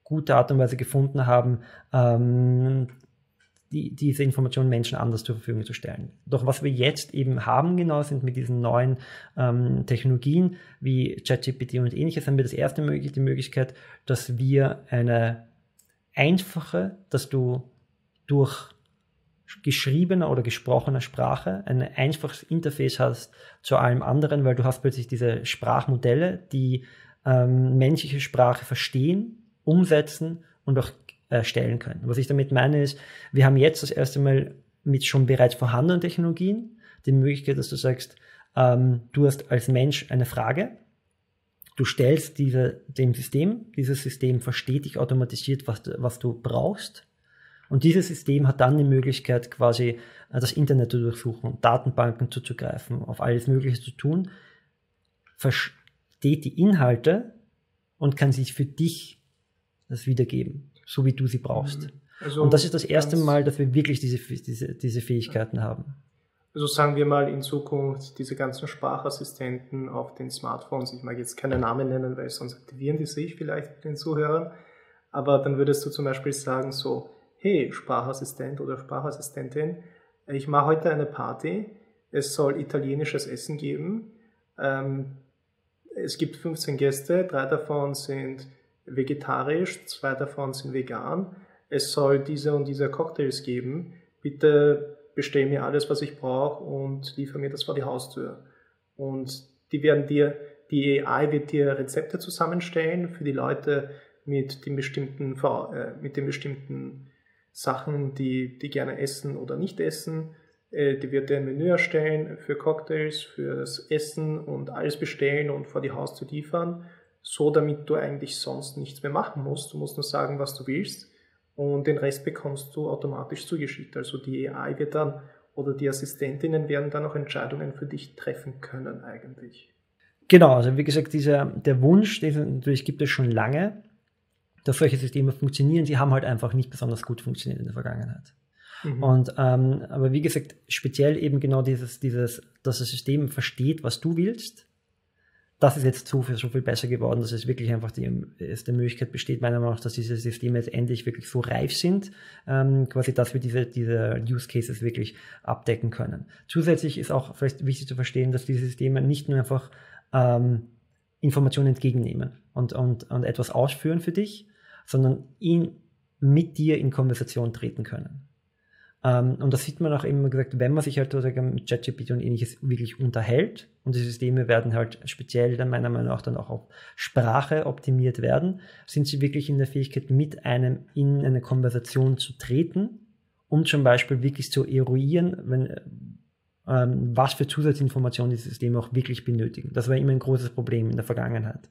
Speaker 2: gute Art und Weise gefunden haben, ähm, die, diese Informationen Menschen anders zur Verfügung zu stellen. Doch was wir jetzt eben haben genau sind mit diesen neuen ähm, Technologien wie ChatGPT und ähnliches, haben wir das erste Mal die Möglichkeit, dass wir eine einfache, dass du durch geschriebener oder gesprochener Sprache ein einfaches Interface hast zu allem anderen, weil du hast plötzlich diese Sprachmodelle, die ähm, menschliche Sprache verstehen, umsetzen und auch erstellen können. Was ich damit meine ist, wir haben jetzt das erste Mal mit schon bereits vorhandenen Technologien die Möglichkeit, dass du sagst, ähm, du hast als Mensch eine Frage, Du stellst diese, dem System, dieses System versteht dich automatisiert, was, was du brauchst. Und dieses System hat dann die Möglichkeit, quasi äh, das Internet zu durchsuchen, Datenbanken zuzugreifen, auf alles Mögliche zu tun, versteht die Inhalte und kann sich für dich das wiedergeben, so wie du sie brauchst. Mhm. Also und das ist das erste Mal, dass wir wirklich diese, diese, diese Fähigkeiten haben.
Speaker 1: Also sagen wir mal in Zukunft diese ganzen Sprachassistenten auf den Smartphones, ich mag jetzt keine Namen nennen, weil sonst aktivieren die sich vielleicht den Zuhörern, aber dann würdest du zum Beispiel sagen so, hey Sprachassistent oder Sprachassistentin, ich mache heute eine Party, es soll italienisches Essen geben, ähm, es gibt 15 Gäste, drei davon sind vegetarisch, zwei davon sind vegan, es soll diese und diese Cocktails geben, bitte bestell mir alles, was ich brauche und liefer mir das vor die Haustür. Und die werden dir, die AI wird dir Rezepte zusammenstellen für die Leute mit den bestimmten, äh, mit den bestimmten Sachen, die, die gerne essen oder nicht essen. Äh, die wird dir ein Menü erstellen für Cocktails, fürs Essen und alles bestellen und vor die Haustür liefern. So, damit du eigentlich sonst nichts mehr machen musst. Du musst nur sagen, was du willst und den Rest bekommst du automatisch zugeschickt. Also die AI wird dann oder die Assistentinnen werden dann auch Entscheidungen für dich treffen können eigentlich.
Speaker 2: Genau, also wie gesagt, dieser, der Wunsch, den natürlich gibt es schon lange, dass solche Systeme funktionieren. Sie haben halt einfach nicht besonders gut funktioniert in der Vergangenheit. Mhm. Und ähm, aber wie gesagt, speziell eben genau dieses, dieses, dass das System versteht, was du willst das ist jetzt so viel, so viel besser geworden, dass es wirklich einfach die, es die Möglichkeit besteht, meiner Meinung nach, dass diese Systeme jetzt endlich wirklich so reif sind, ähm, quasi, dass wir diese, diese Use Cases wirklich abdecken können. Zusätzlich ist auch vielleicht wichtig zu verstehen, dass diese Systeme nicht nur einfach ähm, Informationen entgegennehmen und, und, und etwas ausführen für dich, sondern ihn mit dir in Konversation treten können. Ähm, und das sieht man auch immer gesagt, wenn man sich halt mit ChatGPT und ähnliches wirklich unterhält und die Systeme werden halt speziell dann meiner Meinung nach dann auch auf Sprache optimiert werden, sind sie wirklich in der Fähigkeit, mit einem in eine Konversation zu treten, um zum Beispiel wirklich zu eruieren, wenn, ähm, was für Zusatzinformationen die Systeme auch wirklich benötigen. Das war immer ein großes Problem in der Vergangenheit.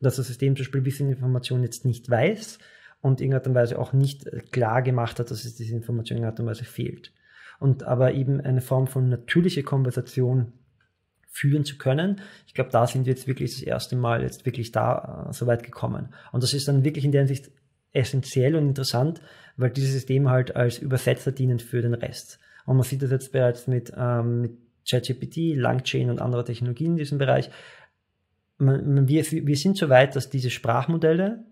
Speaker 2: Dass das System zum Beispiel gewisse Informationen jetzt nicht weiß, und in irgendeiner Weise auch nicht äh, klar gemacht hat, dass es diese Information in irgendeiner Weise fehlt. Und aber eben eine Form von natürlicher Konversation führen zu können. Ich glaube, da sind wir jetzt wirklich das erste Mal jetzt wirklich da äh, so weit gekommen. Und das ist dann wirklich in der Hinsicht essentiell und interessant, weil diese Systeme halt als Übersetzer dienen für den Rest. Und man sieht das jetzt bereits mit, ähm, mit ChatGPT, Langchain und anderer Technologien in diesem Bereich. Man, man, wir, wir sind so weit, dass diese Sprachmodelle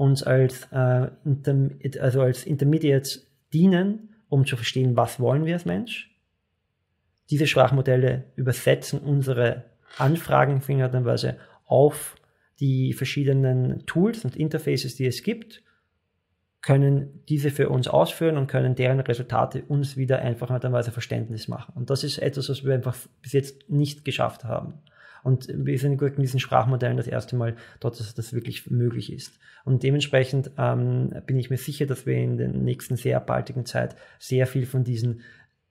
Speaker 2: uns als, äh, also als Intermediates dienen, um zu verstehen, was wollen wir als Mensch. Diese Sprachmodelle übersetzen unsere Anfragen fingerweise auf die verschiedenen Tools und Interfaces, die es gibt, können diese für uns ausführen und können deren Resultate uns wieder einfach Weise Verständnis machen. Und das ist etwas, was wir einfach bis jetzt nicht geschafft haben. Und wir sind in diesen Sprachmodellen das erste Mal dort, dass das wirklich möglich ist. Und dementsprechend ähm, bin ich mir sicher, dass wir in der nächsten sehr baldigen Zeit sehr viel von diesen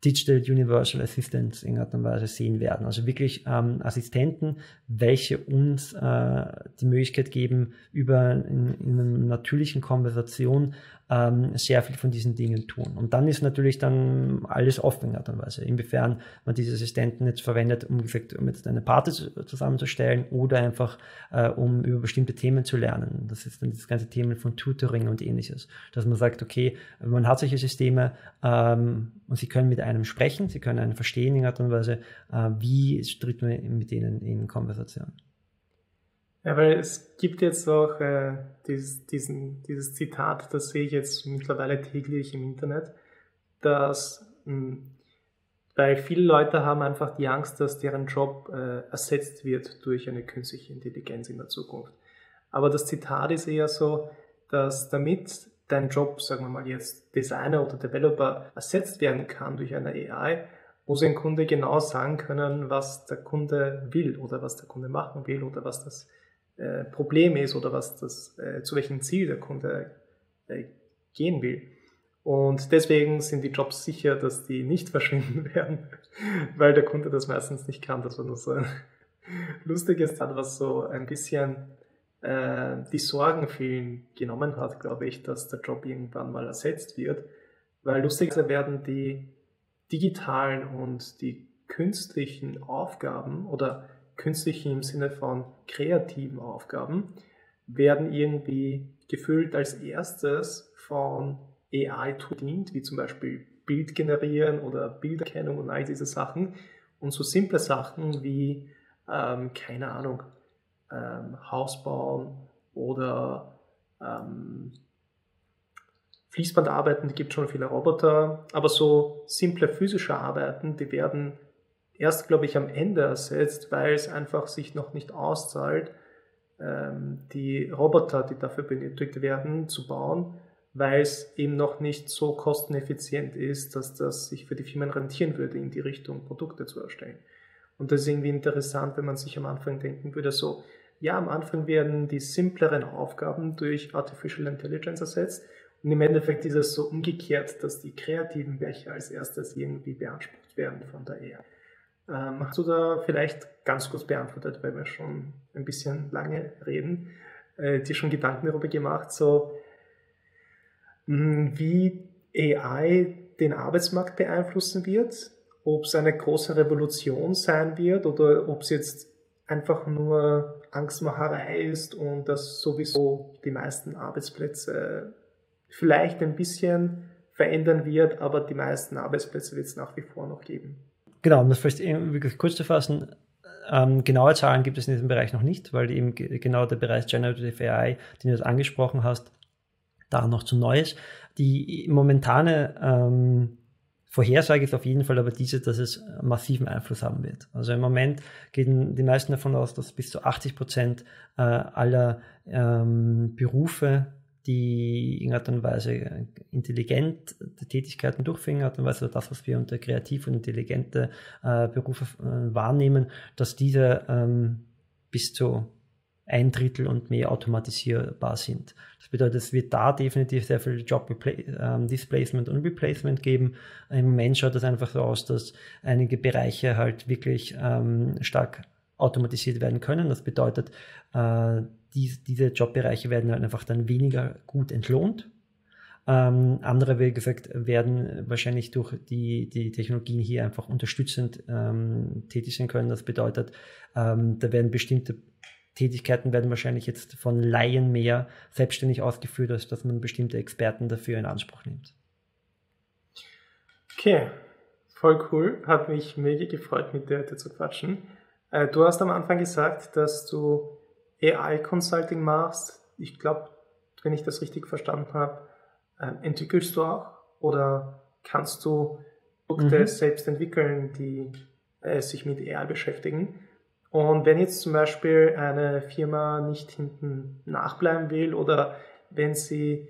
Speaker 2: Digital Universal Assistants in irgendeiner Weise sehen werden. Also wirklich ähm, Assistenten, welche uns äh, die Möglichkeit geben, über in, in einer natürlichen Konversation ähm, sehr viel von diesen Dingen tun. Und dann ist natürlich dann alles offen in und Weise. Inwiefern man diese Assistenten jetzt verwendet, um, gesagt, um jetzt eine Party zusammenzustellen oder einfach äh, um über bestimmte Themen zu lernen. Das ist dann das ganze Thema von Tutoring und ähnliches. Dass man sagt, okay, man hat solche Systeme ähm, und sie können mit einem sprechen, sie können einen verstehen in Art und Weise, äh, wie tritt man mit denen in Konversation.
Speaker 1: Weil es gibt jetzt auch äh, dieses, diesen, dieses Zitat, das sehe ich jetzt mittlerweile täglich im Internet, dass mh, hm, weil viele Leute haben einfach die Angst, dass deren Job äh, ersetzt wird durch eine künstliche Intelligenz in der Zukunft. Aber das Zitat ist eher so, dass damit dein Job, sagen wir mal jetzt Designer oder Developer, ersetzt werden kann durch eine AI, muss ein Kunde genau sagen können, was der Kunde will oder was der Kunde machen will oder was das äh, Problem ist oder was das, äh, zu welchem Ziel der Kunde äh, gehen will. Und deswegen sind die Jobs sicher, dass die nicht verschwinden werden, weil der Kunde das meistens nicht kann, das war nur so ein, Lustig ist dann, was so ein bisschen die Sorgen vielen genommen hat, glaube ich, dass der Job irgendwann mal ersetzt wird. Weil lustigerweise werden die digitalen und die künstlichen Aufgaben oder künstlichen im Sinne von kreativen Aufgaben werden irgendwie gefüllt als erstes von AI dient, wie zum Beispiel Bild generieren oder Bilderkennung und all diese Sachen. Und so simple Sachen wie, ähm, keine Ahnung, ähm, Haus bauen oder ähm, Fließbandarbeiten, gibt schon viele Roboter, aber so simple physische Arbeiten, die werden erst, glaube ich, am Ende ersetzt, weil es einfach sich noch nicht auszahlt, ähm, die Roboter, die dafür benötigt werden, zu bauen, weil es eben noch nicht so kosteneffizient ist, dass das sich für die Firmen rentieren würde, in die Richtung Produkte zu erstellen. Und das ist irgendwie interessant, wenn man sich am Anfang denken würde, so, ja, am Anfang werden die simpleren Aufgaben durch Artificial Intelligence ersetzt und im Endeffekt ist es so umgekehrt, dass die kreativen Werke als erstes irgendwie beansprucht werden von der AI. Ähm, hast du da vielleicht ganz kurz beantwortet, weil wir schon ein bisschen lange reden, äh, dir schon Gedanken darüber gemacht, so mh, hm, wie AI den Arbeitsmarkt beeinflussen wird, ob es eine große Revolution sein wird oder ob es jetzt einfach nur Angstmacherei ist und dass sowieso die meisten Arbeitsplätze vielleicht ein bisschen verändern wird, aber die meisten Arbeitsplätze wird es nach wie vor noch geben.
Speaker 2: Genau, um das vielleicht wirklich kurz zu fassen, ähm, genaue Zahlen gibt es in diesem Bereich noch nicht, weil eben genau der Bereich Generative AI, den du jetzt angesprochen hast, da noch zu neu ist. Die momentane ähm, Vorhersage ist auf jeden Fall aber diese, dass es massiven Einfluss haben wird. Also im Moment gehen die meisten davon aus, dass bis zu 80 Prozent äh, aller ähm, Berufe die in irgendeiner Art und Weise intelligent Tätigkeiten durchführen, in Art und Weise das, was wir unter kreativ und intelligente äh, Berufe äh, wahrnehmen, dass diese ähm, bis zu ein Drittel und mehr automatisierbar sind. Das bedeutet, es wird da definitiv sehr viel Job ähm, Displacement und Replacement geben. Im Moment schaut es einfach so aus, dass einige Bereiche halt wirklich ähm, stark automatisiert werden können. Das bedeutet, äh, die, diese Jobbereiche werden halt einfach dann weniger gut entlohnt. Ähm, andere, wie gesagt, werden wahrscheinlich durch die, die Technologien hier einfach unterstützend ähm, tätig sein können. Das bedeutet, ähm, da werden bestimmte Tätigkeiten werden wahrscheinlich jetzt von Laien mehr selbstständig ausgeführt, als dass man bestimmte Experten dafür in Anspruch nimmt.
Speaker 1: Okay, voll cool. Hat mich mega gefreut, mit dir heute zu quatschen. Äh, du hast am Anfang gesagt, dass du AI-Consulting machst. Ich glaube, wenn ich das richtig verstanden habe, äh, entwickelst du auch oder kannst du Produkte mhm. selbst entwickeln, die äh, sich mit AI beschäftigen. Und wenn jetzt zum Beispiel eine Firma nicht hinten nachbleiben will oder wenn sie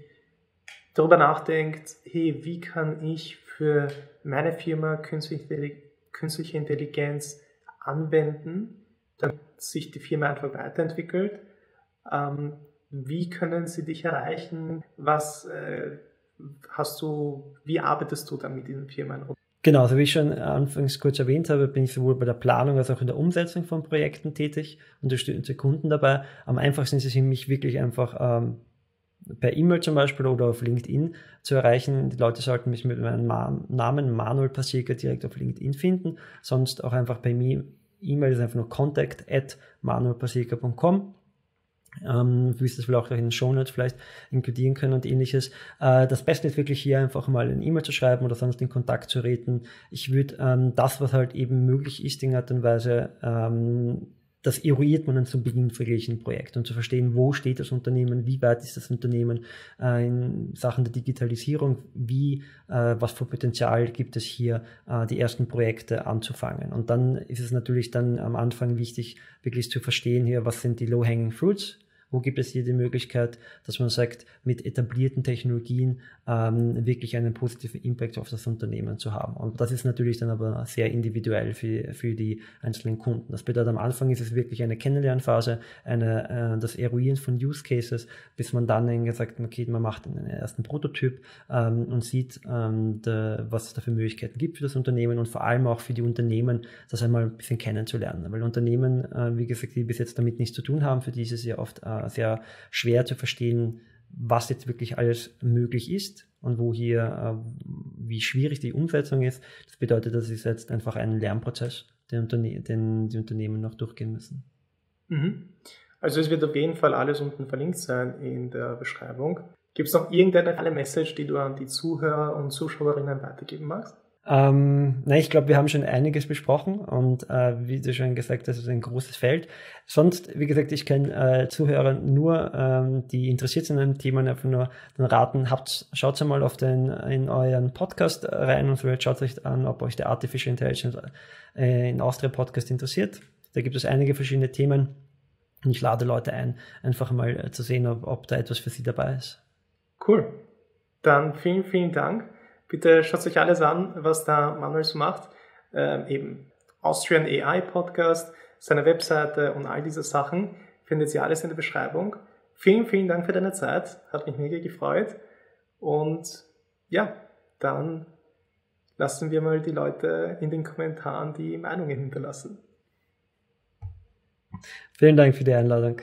Speaker 1: darüber nachdenkt, hey, wie kann ich für meine Firma künstliche Intelligenz anwenden, damit sich die Firma einfach weiterentwickelt. Ähm, wie können sie dich erreichen? Was äh, hast du, wie arbeitest du dann mit diesen Firmen?
Speaker 2: Genau, also wie ich schon anfangs kurz erwähnt habe, bin ich sowohl bei der Planung als auch in der Umsetzung von Projekten tätig, unterstütze Kunden dabei. Am einfachsten ist es für mich wirklich einfach ähm, per E-Mail zum Beispiel oder auf LinkedIn zu erreichen. Die Leute sollten mich mit meinem Namen Manuel Pasieker direkt auf LinkedIn finden, sonst auch einfach bei mir E-Mail ist einfach nur contact at manuelpaseka.com. Ähm, du wirst das vielleicht auch in den Shownotes vielleicht inkludieren können und ähnliches. Äh, das Beste ist wirklich hier einfach mal ein E-Mail zu schreiben oder sonst in Kontakt zu treten. Ich würde ähm, das, was halt eben möglich ist, in Art und Weise ähm, das eruiert man dann zum Beginn für ein Projekt und zu verstehen, wo steht das Unternehmen, wie weit ist das Unternehmen äh, in Sachen der Digitalisierung, wie, äh, was für Potenzial gibt es hier, äh, die ersten Projekte anzufangen. Und dann ist es natürlich dann am Anfang wichtig, wirklich zu verstehen hier, was sind die Low-Hanging Fruits, wo gibt es hier die Möglichkeit, dass man sagt, mit etablierten Technologien ähm, wirklich einen positiven Impact auf das Unternehmen zu haben. Und das ist natürlich dann aber sehr individuell für, für die einzelnen Kunden. Das bedeutet, am Anfang ist es wirklich eine Kennenlernphase, eine, äh, das Eruieren von Use Cases, bis man dann gesagt, okay, man macht einen ersten Prototyp ähm, und sieht, ähm, de, was es da für Möglichkeiten gibt für das Unternehmen und vor allem auch für die Unternehmen, das einmal ein bisschen kennenzulernen. Weil Unternehmen, äh, wie gesagt, die bis jetzt damit nichts zu tun haben, für die ist es ja oft äh, sehr schwer zu verstehen, was jetzt wirklich alles möglich ist und wo hier, äh, wie schwierig die Umsetzung ist. Das bedeutet, das ist jetzt einfach ein Lernprozess, den, Unterne den die Unternehmen noch durchgehen müssen.
Speaker 1: Mhm. Also es wird auf jeden Fall alles unten verlinkt sein in der Beschreibung. Gibt es noch irgendeine Message, die du an die Zuhörer und Zuschauerinnen weitergeben magst?
Speaker 2: Ähm, nein, ich glaube, wir haben schon einiges besprochen und äh, wie du schon gesagt hast, es ist ein großes Feld. Sonst, wie gesagt, ich kann äh, Zuhörer nur, ähm, die interessiert sind an Thema, einfach nur dann raten, habt, schaut mal auf den, in euren Podcast rein und vielleicht schaut euch an, ob euch der Artificial Intelligence äh, in Austria Podcast interessiert. Da gibt es einige verschiedene Themen und ich lade Leute ein, einfach mal äh, zu sehen, ob, ob da etwas für sie dabei ist.
Speaker 1: Cool. Dann vielen, vielen Dank. Bitte schaut euch alles an, was da Manuel so macht. Ähm, eben Austrian AI Podcast, seine Webseite und all diese Sachen findet ihr alles in der Beschreibung. Vielen, vielen Dank für deine Zeit. Hat mich mega gefreut. Und ja, dann lassen wir mal die Leute in den Kommentaren die Meinungen hinterlassen.
Speaker 2: Vielen Dank für die Einladung.